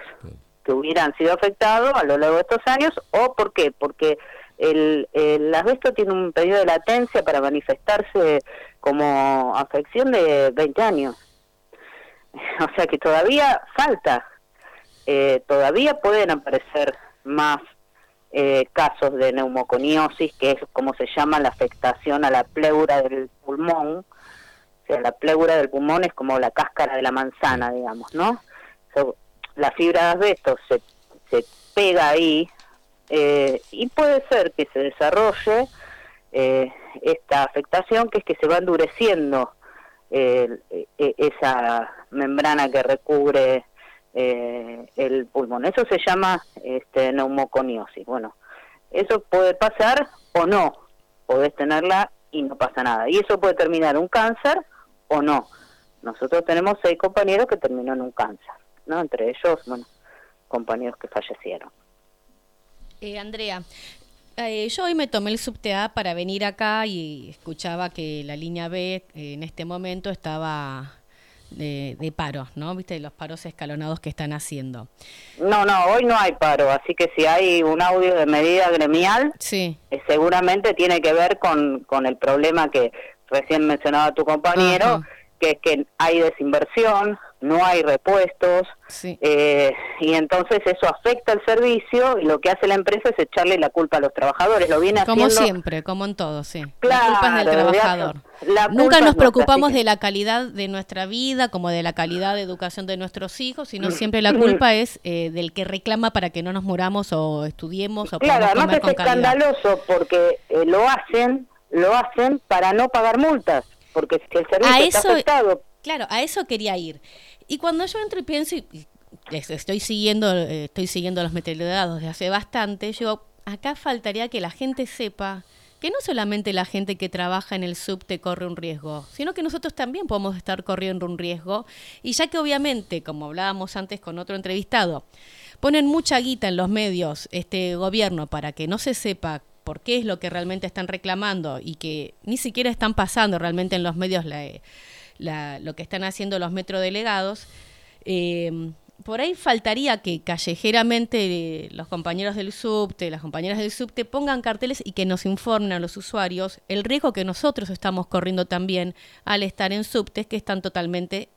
Speaker 5: que hubieran sido afectados a lo largo de estos años, o ¿por qué? Porque el, el asbesto tiene un periodo de latencia para manifestarse como afección de 20 años. O sea que todavía falta, eh, todavía pueden aparecer más eh, casos de neumoconiosis, que es como se llama la afectación a la pleura del pulmón. O sea, la pleura del pulmón es como la cáscara de la manzana, digamos, ¿no? la fibra de asbesto se, se pega ahí eh, y puede ser que se desarrolle eh, esta afectación, que es que se va endureciendo eh, esa membrana que recubre el pulmón. Eso se llama este, neumoconiosis. Bueno, eso puede pasar o no. Podés tenerla y no pasa nada. Y eso puede terminar un cáncer o no. Nosotros tenemos seis compañeros que terminó en un cáncer, ¿no? Entre ellos, bueno, compañeros que fallecieron.
Speaker 3: Eh, Andrea, eh, yo hoy me tomé el subte A para venir acá y escuchaba que la línea B eh, en este momento estaba de, paro, ¿no? Viste los paros escalonados que están haciendo.
Speaker 5: No, no, hoy no hay paro, así que si hay un audio de medida gremial, sí. seguramente tiene que ver con, con el problema que recién mencionaba tu compañero, que es que hay desinversión, no hay repuestos, eh, y entonces eso afecta el servicio y lo que hace la empresa es echarle la culpa a los trabajadores. Lo viene
Speaker 3: como siempre, como en todo, sí. la culpa es del trabajador. Nunca nos preocupamos de la calidad de nuestra vida, como de la calidad de educación de nuestros hijos, sino mm. siempre la culpa es eh, del que reclama para que no nos muramos o estudiemos o
Speaker 5: Claro, además es escandaloso porque eh, lo hacen, lo hacen para no pagar multas, porque si el servicio está afectado
Speaker 3: Claro, a eso quería ir. Y cuando yo entro y pienso, y estoy siguiendo, eh, estoy siguiendo los meteorólogos desde hace bastante, yo acá faltaría que la gente sepa que no solamente la gente que trabaja en el subte corre un riesgo, sino que nosotros también podemos estar corriendo un riesgo. Y ya que obviamente, como hablábamos antes con otro entrevistado, ponen mucha guita en los medios este gobierno para que no se sepa por qué es lo que realmente están reclamando y que ni siquiera están pasando realmente en los medios la, lo que están haciendo los metrodelegados. Eh, por ahí faltaría que callejeramente los compañeros del subte, las compañeras del subte pongan carteles y que nos informen a los usuarios el riesgo que nosotros estamos corriendo también al estar en subtes que están totalmente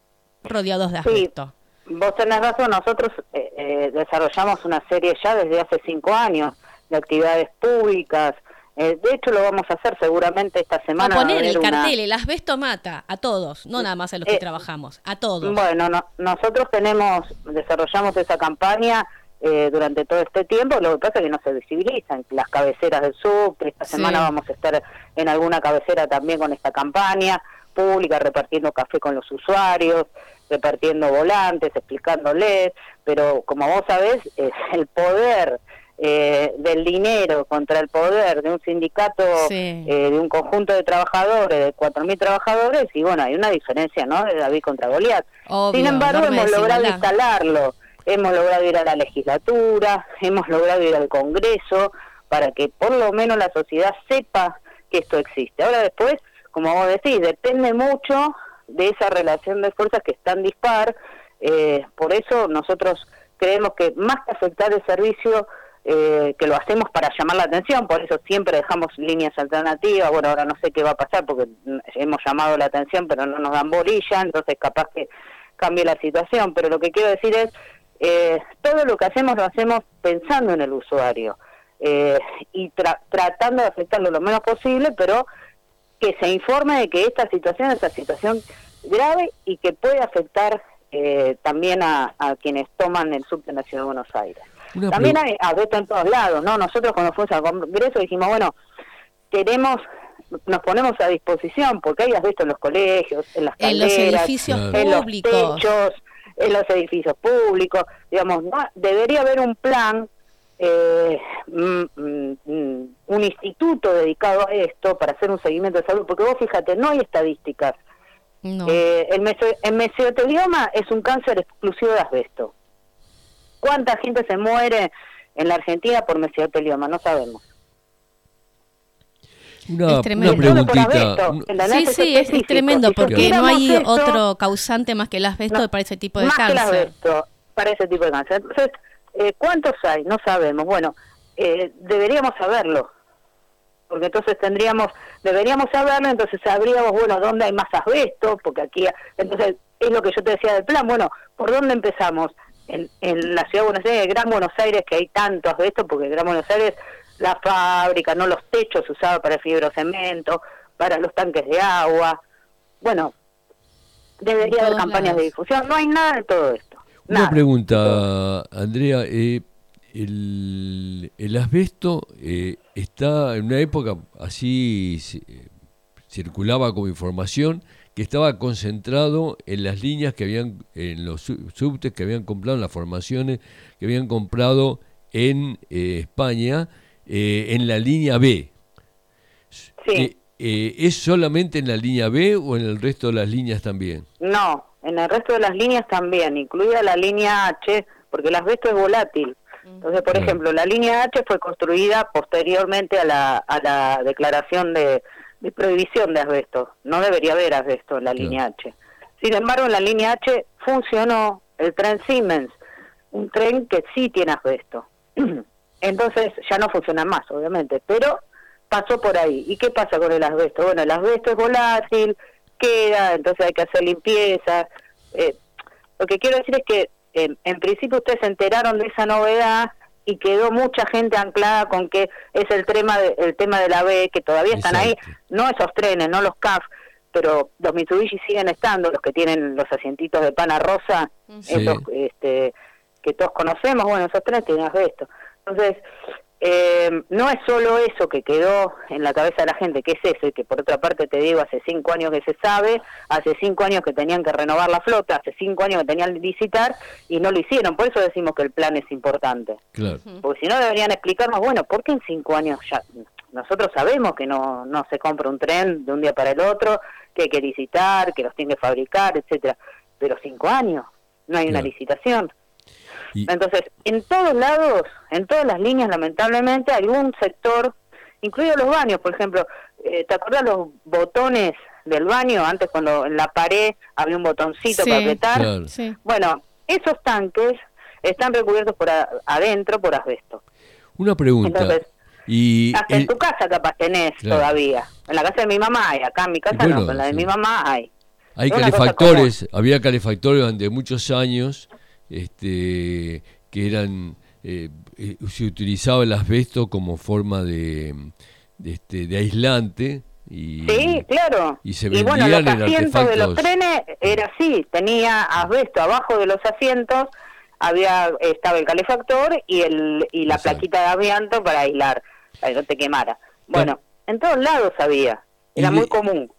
Speaker 3: rodeados de asbesto.
Speaker 5: vos tenés razón, nosotros eh, eh, desarrollamos una serie ya desde hace cinco años de actividades públicas, eh, de hecho, lo vamos a hacer seguramente esta semana.
Speaker 3: A poner el cartel, el asbesto mata a todos, no nada más a los que eh, trabajamos, a todos.
Speaker 5: Bueno, nosotros tenemos, desarrollamos esa campaña eh, durante todo este tiempo, lo que pasa es que no se visibilizan las cabeceras del sub, esta semana vamos a estar en alguna cabecera también con esta campaña pública, repartiendo café con los usuarios, repartiendo volantes, explicándoles, pero como vos sabés, es el poder eh, del dinero contra el poder de un sindicato, eh, de un conjunto de trabajadores, de 4.000 trabajadores, y bueno, hay una diferencia, ¿no? De David contra Goliat. Sin embargo, hemos logrado instalarlo, hemos logrado ir a la legislatura, hemos logrado ir al Congreso, para que por lo menos la sociedad sepa que esto existe. Ahora después, como vos decís, depende mucho de esa relación de fuerzas que están dispar, eh, por eso nosotros creemos que más que afectar el servicio, eh, que lo hacemos para llamar la atención, por eso siempre dejamos líneas alternativas, bueno, ahora no sé qué va a pasar porque hemos llamado la atención pero no nos dan bolilla, entonces capaz que cambie la situación, pero lo que quiero decir es, eh, todo lo que hacemos lo hacemos pensando en el usuario eh, y tratando de afectarlo lo menos posible, pero que se informe de que esta situación es una situación grave y que puede afectar también a, a quienes toman el subte en la Ciudad de Buenos Aires. También hay abeto en todos lados, ¿no? Nosotros cuando fuimos al Congreso dijimos, bueno, queremos nos ponemos a disposición porque hay asbesto en los colegios, en las
Speaker 3: en los edificios
Speaker 5: en
Speaker 3: públicos.
Speaker 5: los techos, en los edificios públicos, digamos, debería haber un plan eh, mm, mm, un instituto dedicado a esto para hacer un seguimiento de salud, porque vos fíjate, no hay estadísticas Eh, el, mesotelioma es un cáncer exclusivo de asbesto. ¿Cuánta gente se muere en la Argentina por mesotelioma? No sabemos.
Speaker 2: Una, preguntita.
Speaker 3: Sí, sí, es, tremendo porque no hay otro causante más que el asbesto para ese tipo de cáncer.
Speaker 5: Más que el asbesto para ese tipo de cáncer. Entonces, eh, ¿cuántos hay? No sabemos. Bueno, eh, deberíamos saberlo. Porque entonces tendríamos, deberíamos saberlo, entonces sabríamos, bueno, dónde hay más asbesto, porque aquí, entonces, es lo que yo te decía del plan, bueno, ¿por dónde empezamos? En, en la ciudad de Buenos Aires, en Gran Buenos Aires, que hay tanto asbesto, porque en Gran Buenos Aires la fábrica, no los techos usaba para el fibrocemento, para los tanques de agua. Bueno, debería haber campañas de difusión. No hay nada de todo esto.
Speaker 2: Una pregunta, Andrea. Eh, el, el, asbesto eh, está en una época así eh, circulaba como información que estaba concentrado en las líneas que habían en los subtes que habían comprado en las formaciones que habían comprado en España eh, en la línea B.
Speaker 5: Sí. Eh,
Speaker 2: eh, ¿Es solamente en la línea B o en el resto de las líneas también?
Speaker 5: No, en el resto de las líneas también, incluida la línea H, porque el asbesto es volátil. Entonces, por ejemplo, la línea H fue construida posteriormente a la, a la declaración de, prohibición de asbesto. No debería haber asbesto en la línea H. Sin embargo, en la línea H funcionó el tren Siemens, un tren que sí tiene asbesto. Entonces ya no funciona más, obviamente, pero pasó por ahí. ¿Y qué pasa con el asbesto? Bueno, el asbesto es volátil, queda, entonces hay que hacer limpieza. Eh, lo que quiero decir es que en principio ustedes se enteraron de esa novedad y quedó mucha gente anclada con que es el tema de, el tema de la B, que todavía están ahí, no esos trenes, no los CAF, pero los Mitsubishi siguen estando, los que tienen los asientitos de pana rosa, esos este, que todos conocemos, bueno, esos trenes tienen asbesto. Entonces, eh, no es solo eso que quedó en la cabeza de la gente, que es eso, y que por otra parte te digo, hace cinco años que se sabe, hace cinco años que tenían que renovar la flota, hace cinco años que tenían que licitar y no lo hicieron, por eso decimos que el plan es importante.
Speaker 2: Claro.
Speaker 5: Porque si no deberían explicarnos, bueno, ¿por qué en cinco años ya? Nosotros sabemos que no, no se compra un tren de un día para el otro, que hay que licitar, que los tiene que fabricar, etcétera, pero cinco años, no hay una licitación. Entonces, en todos lados, en todas las líneas, lamentablemente, algún sector, incluido los baños, por ejemplo, eh, ¿te acuerdas los botones del baño? Antes cuando en la pared había un botoncito para apretar. Bueno, esos tanques están recubiertos por adentro por asbesto.
Speaker 2: Una pregunta. Entonces, y
Speaker 5: hasta en tu casa capaz tenés todavía. En la casa de mi mamá hay, acá en mi casa no, en la de mi mamá hay.
Speaker 2: Hay calefactores, había calefactores durante muchos años este, que eran eh, eh, se utilizaba el asbesto como forma de, de, este, de aislante y,
Speaker 5: sí, claro.
Speaker 2: Y, se
Speaker 5: bueno, los asientos de los trenes era así, tenía asbesto abajo de los asientos, había estaba el calefactor y el y la plaquita de amianto para aislar, para que no te quemara. Bueno, en todos lados había, era muy común.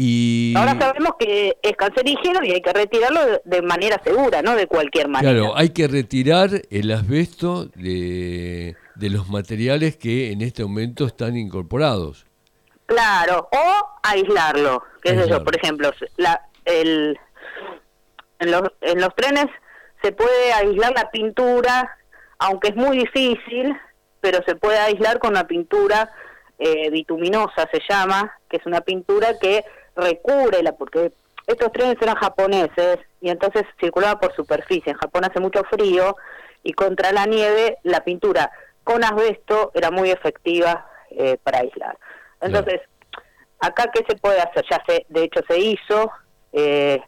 Speaker 2: Y...
Speaker 5: Ahora sabemos que es cancerígeno y hay que retirarlo de, manera segura, no de cualquier manera.
Speaker 2: Claro, hay que retirar el asbesto de, de los materiales que en este momento están incorporados.
Speaker 5: Claro, o aislarlo, qué es eso, por ejemplo, la, el, en, los, en los trenes se puede aislar la pintura, aunque es muy difícil, pero se puede aislar con una pintura eh, bituminosa, se llama, que es una pintura que la porque estos trenes eran japoneses y entonces circulaba por superficie. En Japón hace mucho frío y contra la nieve la pintura con asbesto era muy efectiva eh, para aislar. Entonces, acá qué se puede hacer? Ya se, de hecho se hizo, eh,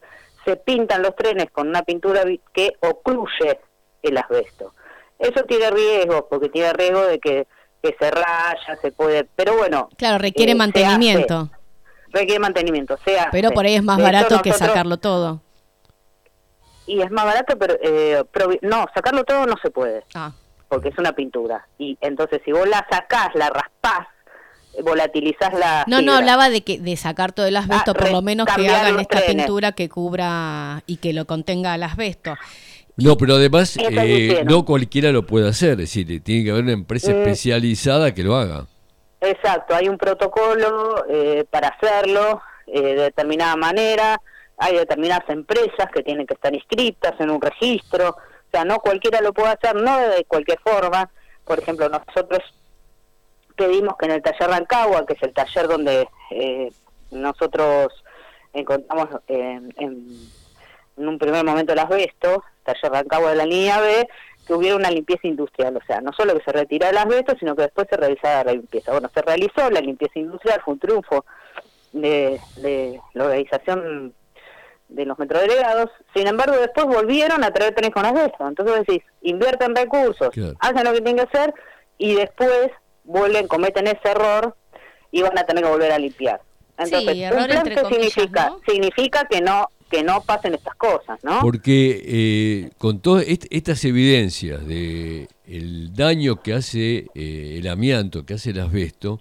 Speaker 5: se pintan los trenes con una pintura que ocluye el asbesto. Eso tiene riesgo, porque tiene riesgo de que, que se raya, se puede, pero bueno.
Speaker 3: Claro, requiere eh, mantenimiento
Speaker 5: requiere mantenimiento. sea
Speaker 3: Pero por ahí es más barato que sacarlo todo.
Speaker 5: Y es más barato, pero eh, no, sacarlo todo no se puede. Ah. Porque es una pintura. Y entonces si vos la sacás, la raspás, volatilizás la...
Speaker 3: No, no, hablaba de que de sacar todo el asbesto, ah, por lo menos que hagan esta pintura que cubra y que lo contenga el asbesto.
Speaker 2: No, pero además eh, no cualquiera lo puede hacer, es decir, tiene que haber una empresa mm. especializada que lo haga.
Speaker 5: Exacto, hay un protocolo eh, para hacerlo. eh, de determinada manera, hay determinadas empresas que tienen que estar inscritas en un registro, o sea, no cualquiera lo puede hacer, no de cualquier forma. Por ejemplo, nosotros pedimos que en el taller Rancagua, que es el taller donde eh, nosotros encontramos en, un primer momento el asbesto, taller Rancagua de la línea B, que hubiera una limpieza industrial, o sea, no solo que se retirara el asbesto, sino que después se realizara la limpieza. Bueno, se realizó la limpieza industrial, fue un triunfo de, de la organización de los metrodelegados, sin embargo después volvieron a traer trenes con asbesto, entonces decís, invierten recursos, hacen lo que tienen que hacer y después vuelven, cometen ese error y van a tener que volver a limpiar. Entonces,
Speaker 3: sí, un plan
Speaker 5: significa, significa que no que no pasen estas cosas, ¿no?
Speaker 2: Porque eh, con todas estas evidencias de el daño que hace eh, el amianto, que hace el asbesto,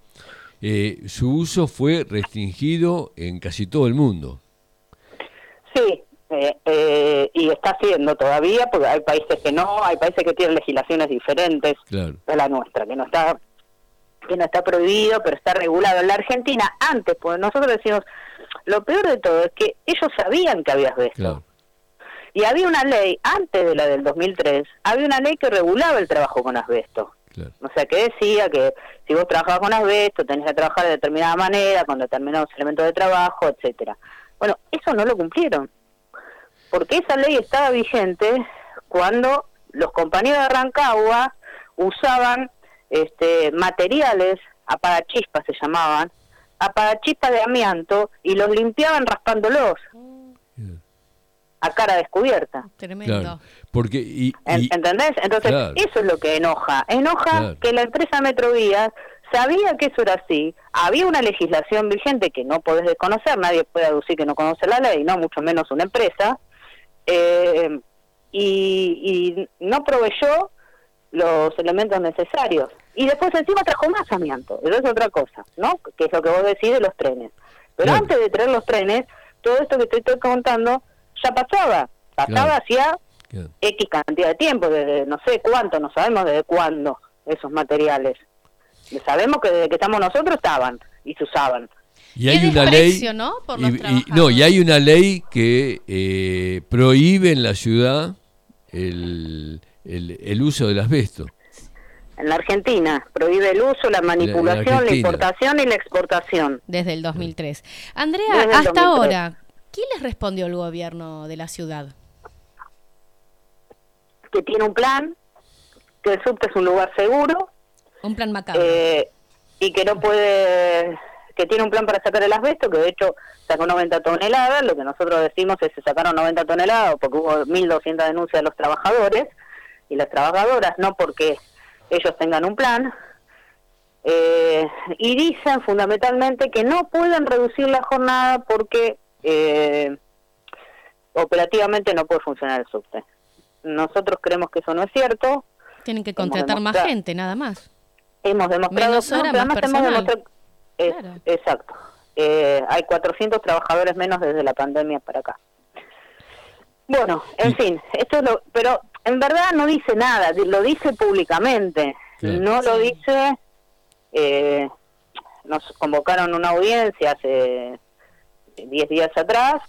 Speaker 2: eh, su uso fue restringido en casi todo el mundo.
Speaker 5: Sí, y está haciendo todavía, porque hay países que no, hay países que tienen legislaciones diferentes de la nuestra, que no está que no está prohibido, pero está regulado. En la Argentina, antes, pues nosotros decimos, lo peor de todo es que ellos sabían que había asbesto. Y había una ley, antes de la del 2003, había una ley que regulaba el trabajo con asbesto. O sea, que decía que si vos trabajabas con asbesto, tenés que trabajar de determinada manera, con determinados elementos de trabajo, etcétera. Bueno, eso no lo cumplieron. Porque esa ley estaba vigente cuando los compañeros de Rancagua usaban este, materiales, apagachispas se llamaban, apagachispas de amianto y los limpiaban raspándolos a cara descubierta.
Speaker 3: Tremendo.
Speaker 2: Porque, y,
Speaker 5: ¿Entendés? Entonces, eso es lo que enoja. Enoja que la empresa Metrovías sabía que eso era así, había una legislación vigente que no podés desconocer, nadie puede aducir que no conoce la ley, no mucho menos una empresa, eh, y, y no proveyó los elementos necesarios. Y después encima trajo más amianto, eso es otra cosa, ¿no? Que es lo que vos decís de los trenes. Pero antes de traer los trenes, todo esto que estoy, estoy contando ya pasaba. Pasaba hacía X cantidad de tiempo, desde no sé cuánto, no sabemos desde cuándo esos materiales. Sabemos que desde que estamos nosotros estaban y se usaban.
Speaker 2: Y hay una ley,
Speaker 3: ¿no?
Speaker 2: y, no, y hay una ley que eh, prohíbe en la ciudad el, el, uso del asbesto.
Speaker 5: En la Argentina prohíbe el uso, la manipulación, la, importación y la exportación.
Speaker 3: Desde el 2003. Andrea, hasta ahora, ¿qué les respondió el gobierno de la ciudad?
Speaker 5: Que tiene un plan, que el subte es un lugar seguro.
Speaker 3: Un plan macabro.
Speaker 5: Eh, y que no puede que tiene un plan para sacar el asbesto, que de hecho sacó 90 toneladas, lo que nosotros decimos es que se sacaron 90 toneladas porque hubo 1.200 denuncias de los trabajadores, y las trabajadoras, no porque ellos tengan un plan, eh, y dicen fundamentalmente que no pueden reducir la jornada porque eh, operativamente no puede funcionar el subte. Nosotros creemos que eso no es cierto.
Speaker 3: Tienen que contratar más gente, nada más.
Speaker 5: Hemos demostrado...
Speaker 3: Menos hora, más personal.
Speaker 5: Exacto. Eh, hay 400 trabajadores menos desde la pandemia para acá. Bueno, en fin, esto es lo, pero en verdad no dice nada, lo dice públicamente, no lo dice, eh, nos convocaron una audiencia hace 10 días atrás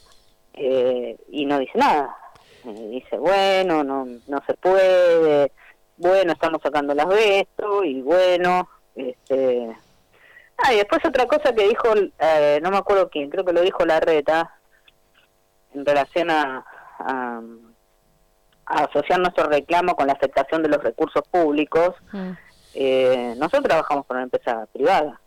Speaker 5: eh, y no dice nada, eh, dice, bueno, no, no se puede, bueno, estamos sacando las vesto y bueno, este... Ah, y después otra cosa que dijo, no me acuerdo quién, creo que lo dijo la reta, en relación a, a, asociar nuestro reclamo con la aceptación de los recursos públicos, mm. eh, nosotros trabajamos con una empresa privada.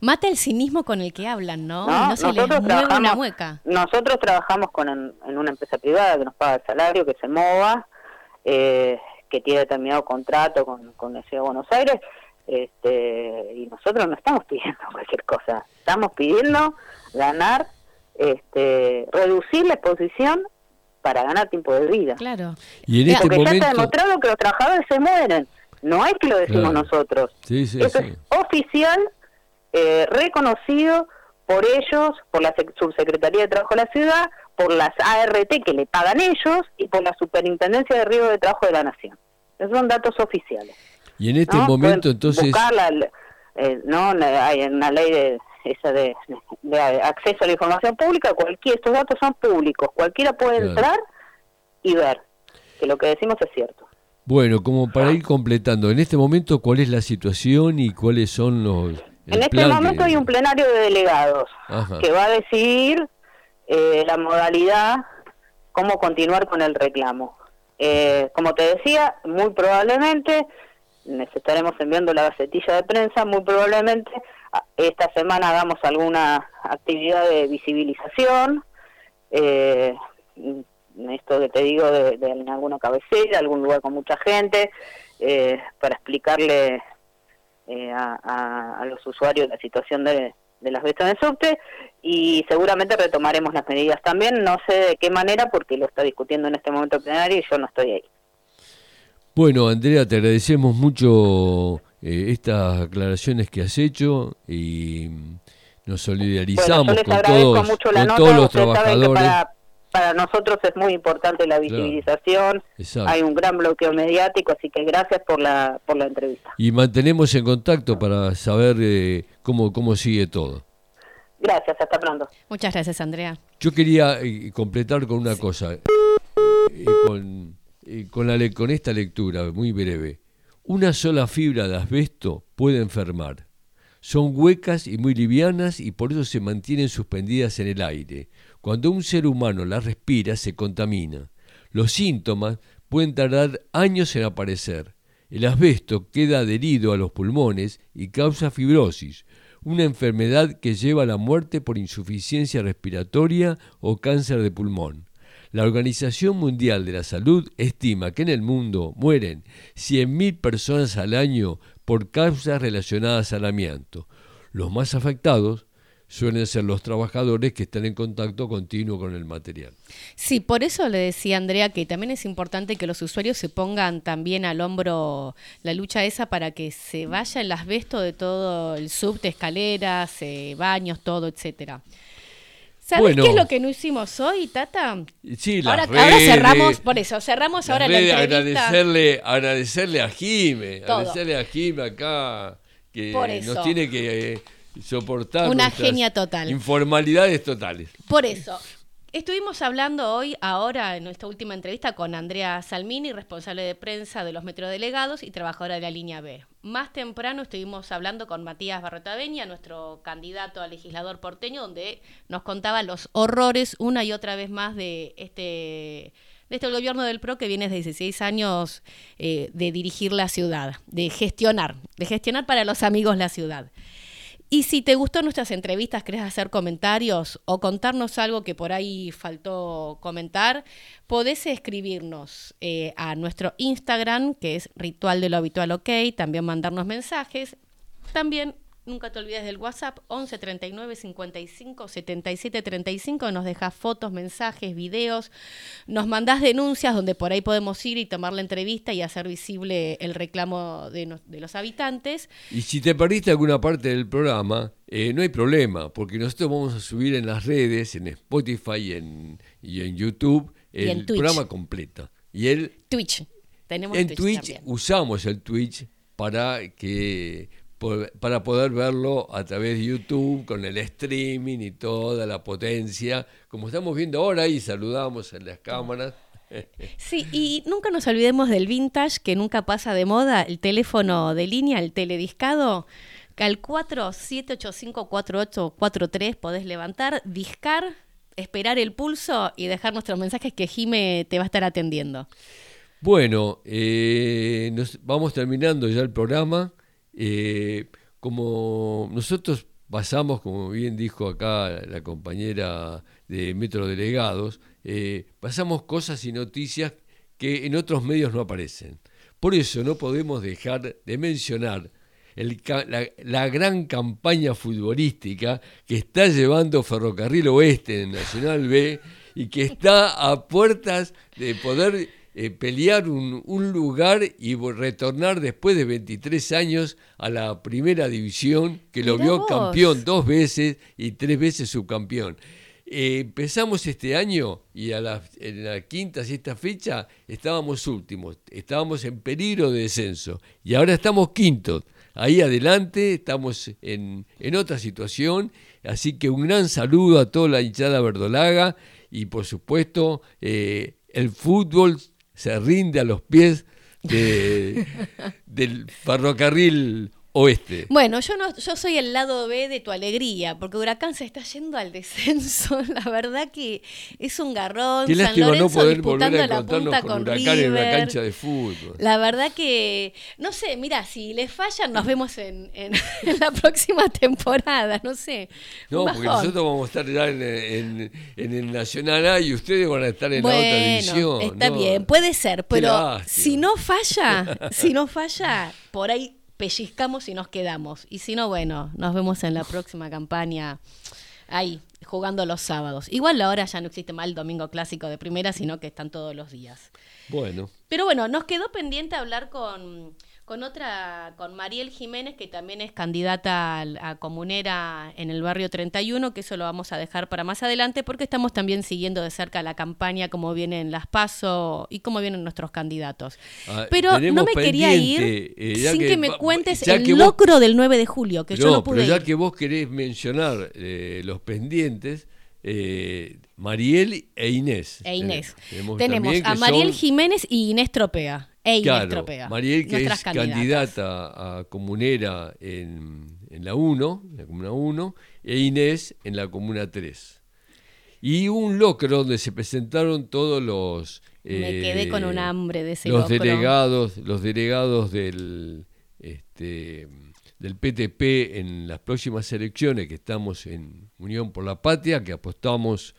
Speaker 3: Mata el cinismo con el que hablan, ¿no? No, se les mueve una mueca.
Speaker 5: Nosotros trabajamos con en, una empresa privada que nos paga el salario, que se MOVA, eh, que tiene determinado contrato con, con la Ciudad de Buenos Aires, este, y nosotros no estamos pidiendo cualquier cosa, estamos pidiendo ganar, este, reducir la exposición para ganar tiempo de vida.
Speaker 3: Claro.
Speaker 2: Y en este
Speaker 5: Porque
Speaker 2: ya
Speaker 5: está demostrado que los trabajadores se mueren. No es que lo decimos nosotros. Eso es oficial, eh, reconocido por ellos, por la Subsecretaría de Trabajo de la Ciudad, por las ART que le pagan ellos y por la Superintendencia de Riesgo de Trabajo de la Nación. Esos son datos oficiales.
Speaker 2: Y en este momento entonces...
Speaker 5: Buscarla, eh, no, hay una ley de esa de, acceso a la información pública, cualquier, estos datos son públicos, cualquiera puede entrar y ver que lo que decimos es cierto.
Speaker 2: Bueno, como para ir completando, en este momento, ¿cuál es la situación y cuáles son los...
Speaker 5: En este momento hay un plenario de delegados que va a decidir eh, la modalidad, cómo continuar con el reclamo. Eh, como te decía, muy probablemente necesitaremos enviando la gacetilla de prensa, muy probablemente esta semana hagamos alguna actividad de visibilización, eh, esto que te digo de, en alguna cabecera, algún lugar con mucha gente, eh, para explicarle eh, a, los usuarios la situación de, las bestias de subte y seguramente retomaremos las medidas también, no sé de qué manera porque lo está discutiendo en este momento el plenario y yo no estoy ahí.
Speaker 2: Bueno, Andrea, te agradecemos mucho eh, estas aclaraciones que has hecho y nos solidarizamos con, todos, todos los trabajadores.
Speaker 5: Para, nosotros es muy importante la visibilización, hay un gran bloqueo mediático, así que gracias por la, por la entrevista.
Speaker 2: Y mantenemos en contacto para saber eh, cómo, cómo sigue todo.
Speaker 5: Gracias, hasta pronto.
Speaker 3: Muchas gracias, Andrea.
Speaker 2: Yo quería eh, completar con una cosa, con eh, con, la, con esta lectura muy breve. Una sola fibra de asbesto puede enfermar. Son huecas y muy livianas y por eso se mantienen suspendidas en el aire. Cuando un ser humano las respira se contamina. Los síntomas pueden tardar años en aparecer. El asbesto queda adherido a los pulmones y causa fibrosis, una enfermedad que lleva a la muerte por insuficiencia respiratoria o cáncer de pulmón. La Organización Mundial de la Salud estima que en el mundo mueren 100.000 personas al año por causas relacionadas al amianto. Los más afectados suelen ser los trabajadores que están en contacto continuo con el material.
Speaker 3: Sí, por eso le decía Andrea que también es importante que los usuarios se pongan también al hombro la lucha esa para que se vaya el asbesto de todo el subte, escaleras, eh, baños, todo, etcétera. ¿Sabes qué es lo que no hicimos hoy, Tata?
Speaker 2: Sí,
Speaker 3: ahora, ahora cerramos, por eso, cerramos ahora la entrevista.
Speaker 2: Agradecerle, agradecerle a Jime, agradecerle a Jime acá, que nos tiene que eh, soportar.
Speaker 3: Una genia total.
Speaker 2: Informalidades totales.
Speaker 3: Por eso, Estuvimos hablando hoy, ahora, en nuestra última entrevista, con Andrea Salmini, responsable de prensa de los metrodelegados y trabajadora de la línea B. Más temprano estuvimos hablando con Matías Barrotaveña, nuestro candidato a legislador porteño, donde nos contaba los horrores una y otra vez más de este, de este gobierno del PRO que viene de 16 años eh, de dirigir la ciudad, de gestionar, de gestionar para los amigos la ciudad. Y si te gustó nuestras entrevistas, querés hacer comentarios o contarnos algo que por ahí faltó comentar, podés escribirnos eh, a nuestro Instagram, que es Ritual de lo Habitual OK, también mandarnos mensajes. También Nunca te olvides del WhatsApp 11 39 55 77 35. Nos dejas fotos, mensajes, videos. Nos mandás denuncias donde por ahí podemos ir y tomar la entrevista y hacer visible el reclamo de, los habitantes.
Speaker 2: Y si te perdiste alguna parte del programa, eh, no hay problema, porque nosotros vamos a subir en las redes, en Spotify y en, y en YouTube, el programa completo. Y el
Speaker 3: Twitch.
Speaker 2: Tenemos en Twitch usamos el Twitch para que para poder verlo a través de YouTube con el streaming y toda la potencia, como estamos viendo ahora y saludamos en las cámaras.
Speaker 3: Sí, y nunca nos olvidemos del vintage, que nunca pasa de moda, el teléfono de línea, el telediscado. Al 47854843 podés levantar, discar, esperar el pulso y dejar nuestros mensajes que Jime te va a estar atendiendo.
Speaker 2: Bueno, eh, nos vamos terminando ya el programa. Eh, como nosotros pasamos, como bien dijo acá la compañera de Metro Delegados, eh, pasamos cosas y noticias que en otros medios no aparecen. Por eso no podemos dejar de mencionar la, gran campaña futbolística que está llevando Ferrocarril Oeste en Nacional B y que está a puertas de poder eh, pelear un, lugar y retornar después de 23 años a la primera división, que lo vio campeón dos veces y tres veces subcampeón. Eh, empezamos este año y a la, en la quinta, sexta fecha estábamos últimos, estábamos en peligro de descenso y ahora estamos quintos. ahí adelante, estamos en, en otra situación, así que un gran saludo a toda la hinchada verdolaga y por supuesto eh, el fútbol se rinde a los pies de, del ferrocarril oeste.
Speaker 3: Bueno, yo no, yo soy el lado B de tu alegría, porque Huracán se está yendo al descenso. La verdad que es un garrón.
Speaker 2: Qué
Speaker 3: San Lorenzo
Speaker 2: no poder
Speaker 3: disputando
Speaker 2: volver a
Speaker 3: la punta
Speaker 2: con,
Speaker 3: con
Speaker 2: Huracán en una
Speaker 3: River.
Speaker 2: cancha de fútbol.
Speaker 3: La verdad que, no sé, mira, si les fallan, nos vemos en, en- en la próxima temporada, no sé.
Speaker 2: No, porque nosotros vamos a estar ya en, el Nacional A y ustedes van a estar en la otra división.
Speaker 3: está
Speaker 2: ¿no?
Speaker 3: bien, puede ser, pero si no falla, si no falla, por ahí pellizcamos y nos quedamos. Y si no, bueno, nos vemos en la próxima campaña ahí, jugando los sábados. Igual ahora ya no existe más el domingo clásico de primera, sino que están todos los días.
Speaker 2: Bueno,
Speaker 3: Pero bueno, nos quedó pendiente hablar con, con otra, con Mariel Jiménez, que también es candidata a, comunera en el barrio 31, que eso lo vamos a dejar para más adelante, porque estamos también siguiendo de cerca la campaña, cómo vienen las PASO y cómo vienen nuestros candidatos.
Speaker 2: Ah,
Speaker 3: Pero no me quería ir
Speaker 2: eh,
Speaker 3: sin
Speaker 2: que
Speaker 3: que, me cuentes el
Speaker 2: vos-
Speaker 3: locro del 9 de julio, que yo no pude
Speaker 2: pero ya
Speaker 3: ir.
Speaker 2: que vos querés mencionar eh, los pendientes, eh, Mariel e Inés.
Speaker 3: E Inés.
Speaker 2: Tenemos,
Speaker 3: Tenemos a Mariel
Speaker 2: son-
Speaker 3: Jiménez y Inés Tropea. E Inés
Speaker 2: Claro. Mariel que es candidata a comunera en, en la 1, en la comuna 1, e Inés en la comuna 3. Y un locro donde se presentaron todos los...
Speaker 3: Me quedé con un hambre de ese
Speaker 2: Los
Speaker 3: locro.
Speaker 2: delegados, los delegados del, este, del PTP en las próximas elecciones que estamos en Unión por la Patria, que apostamos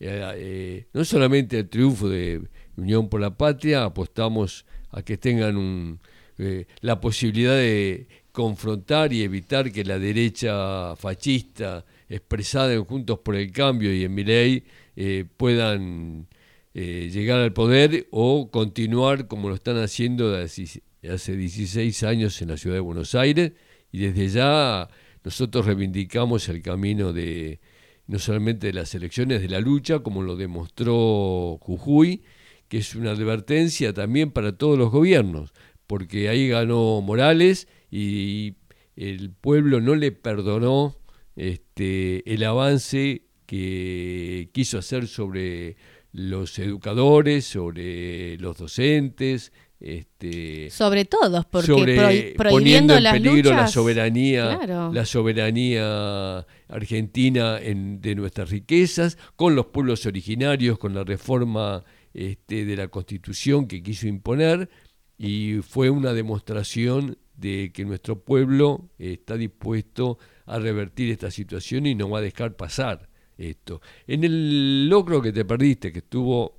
Speaker 2: eh, eh, no solamente al triunfo de Unión por la Patria, apostamos a que tengan un, eh, la posibilidad de confrontar y evitar que la derecha fascista expresada en Juntos por el Cambio y en Milei eh, puedan eh, llegar al poder o continuar como lo están haciendo hace 16 años en la ciudad de Buenos Aires. Y desde ya nosotros reivindicamos el camino de no solamente de las elecciones, de la lucha, como lo demostró Jujuy, que es una advertencia también para todos los gobiernos, porque ahí ganó Morales y el pueblo no le perdonó este, el avance que quiso hacer sobre los educadores, sobre los docentes, este,
Speaker 3: Sobre todos, porque
Speaker 2: sobre poniendo en
Speaker 3: las
Speaker 2: peligro la
Speaker 3: luchas,
Speaker 2: soberanía,
Speaker 3: claro.
Speaker 2: la soberanía argentina en- de nuestras riquezas, con los pueblos originarios, con la reforma este, de la Constitución que quiso imponer, y fue una demostración de que nuestro pueblo está dispuesto a revertir esta situación y no va a dejar pasar esto. En el logro que te perdiste, que estuvo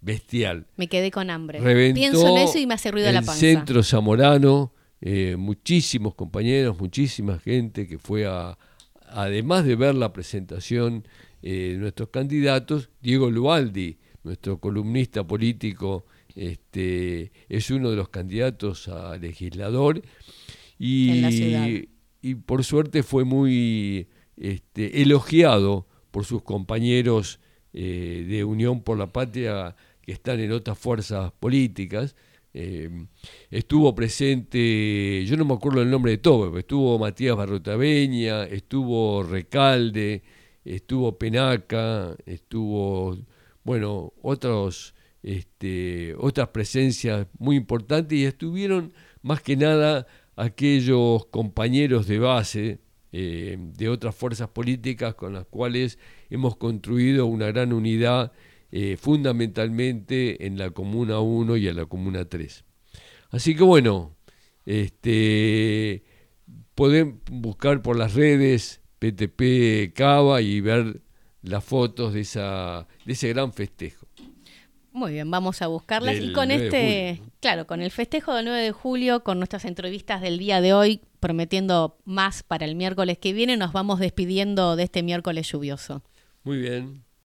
Speaker 2: bestial,
Speaker 3: Me quedé con hambre.
Speaker 2: reventó
Speaker 3: Pienso en eso y me hace ruido
Speaker 2: el
Speaker 3: la panza.
Speaker 2: centro zamorano, eh, muchísimos compañeros, muchísima gente que fue a, además de ver la presentación eh, de nuestros candidatos, Diego Lualdi, nuestro columnista político, este, es uno de los candidatos a legislador y,
Speaker 3: En la ciudad.
Speaker 2: y por suerte fue muy este, elogiado por sus compañeros eh, de Unión por la Patria que están en otras fuerzas políticas. Eh, estuvo presente, yo no me acuerdo el nombre de pero estuvo Matías Barrotaveña, estuvo Recalde, estuvo Penaca, estuvo, bueno, otros, este, otras presencias muy importantes y estuvieron más que nada aquellos compañeros de base eh, de otras fuerzas políticas con las cuales hemos construido una gran unidad eh, fundamentalmente en la Comuna 1 y en la Comuna 3. Así que bueno, este, pueden buscar por las redes PTP Cava y ver las fotos de, esa, de ese gran festejo.
Speaker 3: Muy bien, vamos a buscarlas.
Speaker 2: Del
Speaker 3: y con
Speaker 2: 9 de
Speaker 3: este, claro, con el festejo del 9 de julio, con nuestras entrevistas del día de hoy, prometiendo más para el miércoles que viene, nos vamos despidiendo de este miércoles lluvioso.
Speaker 2: Muy bien.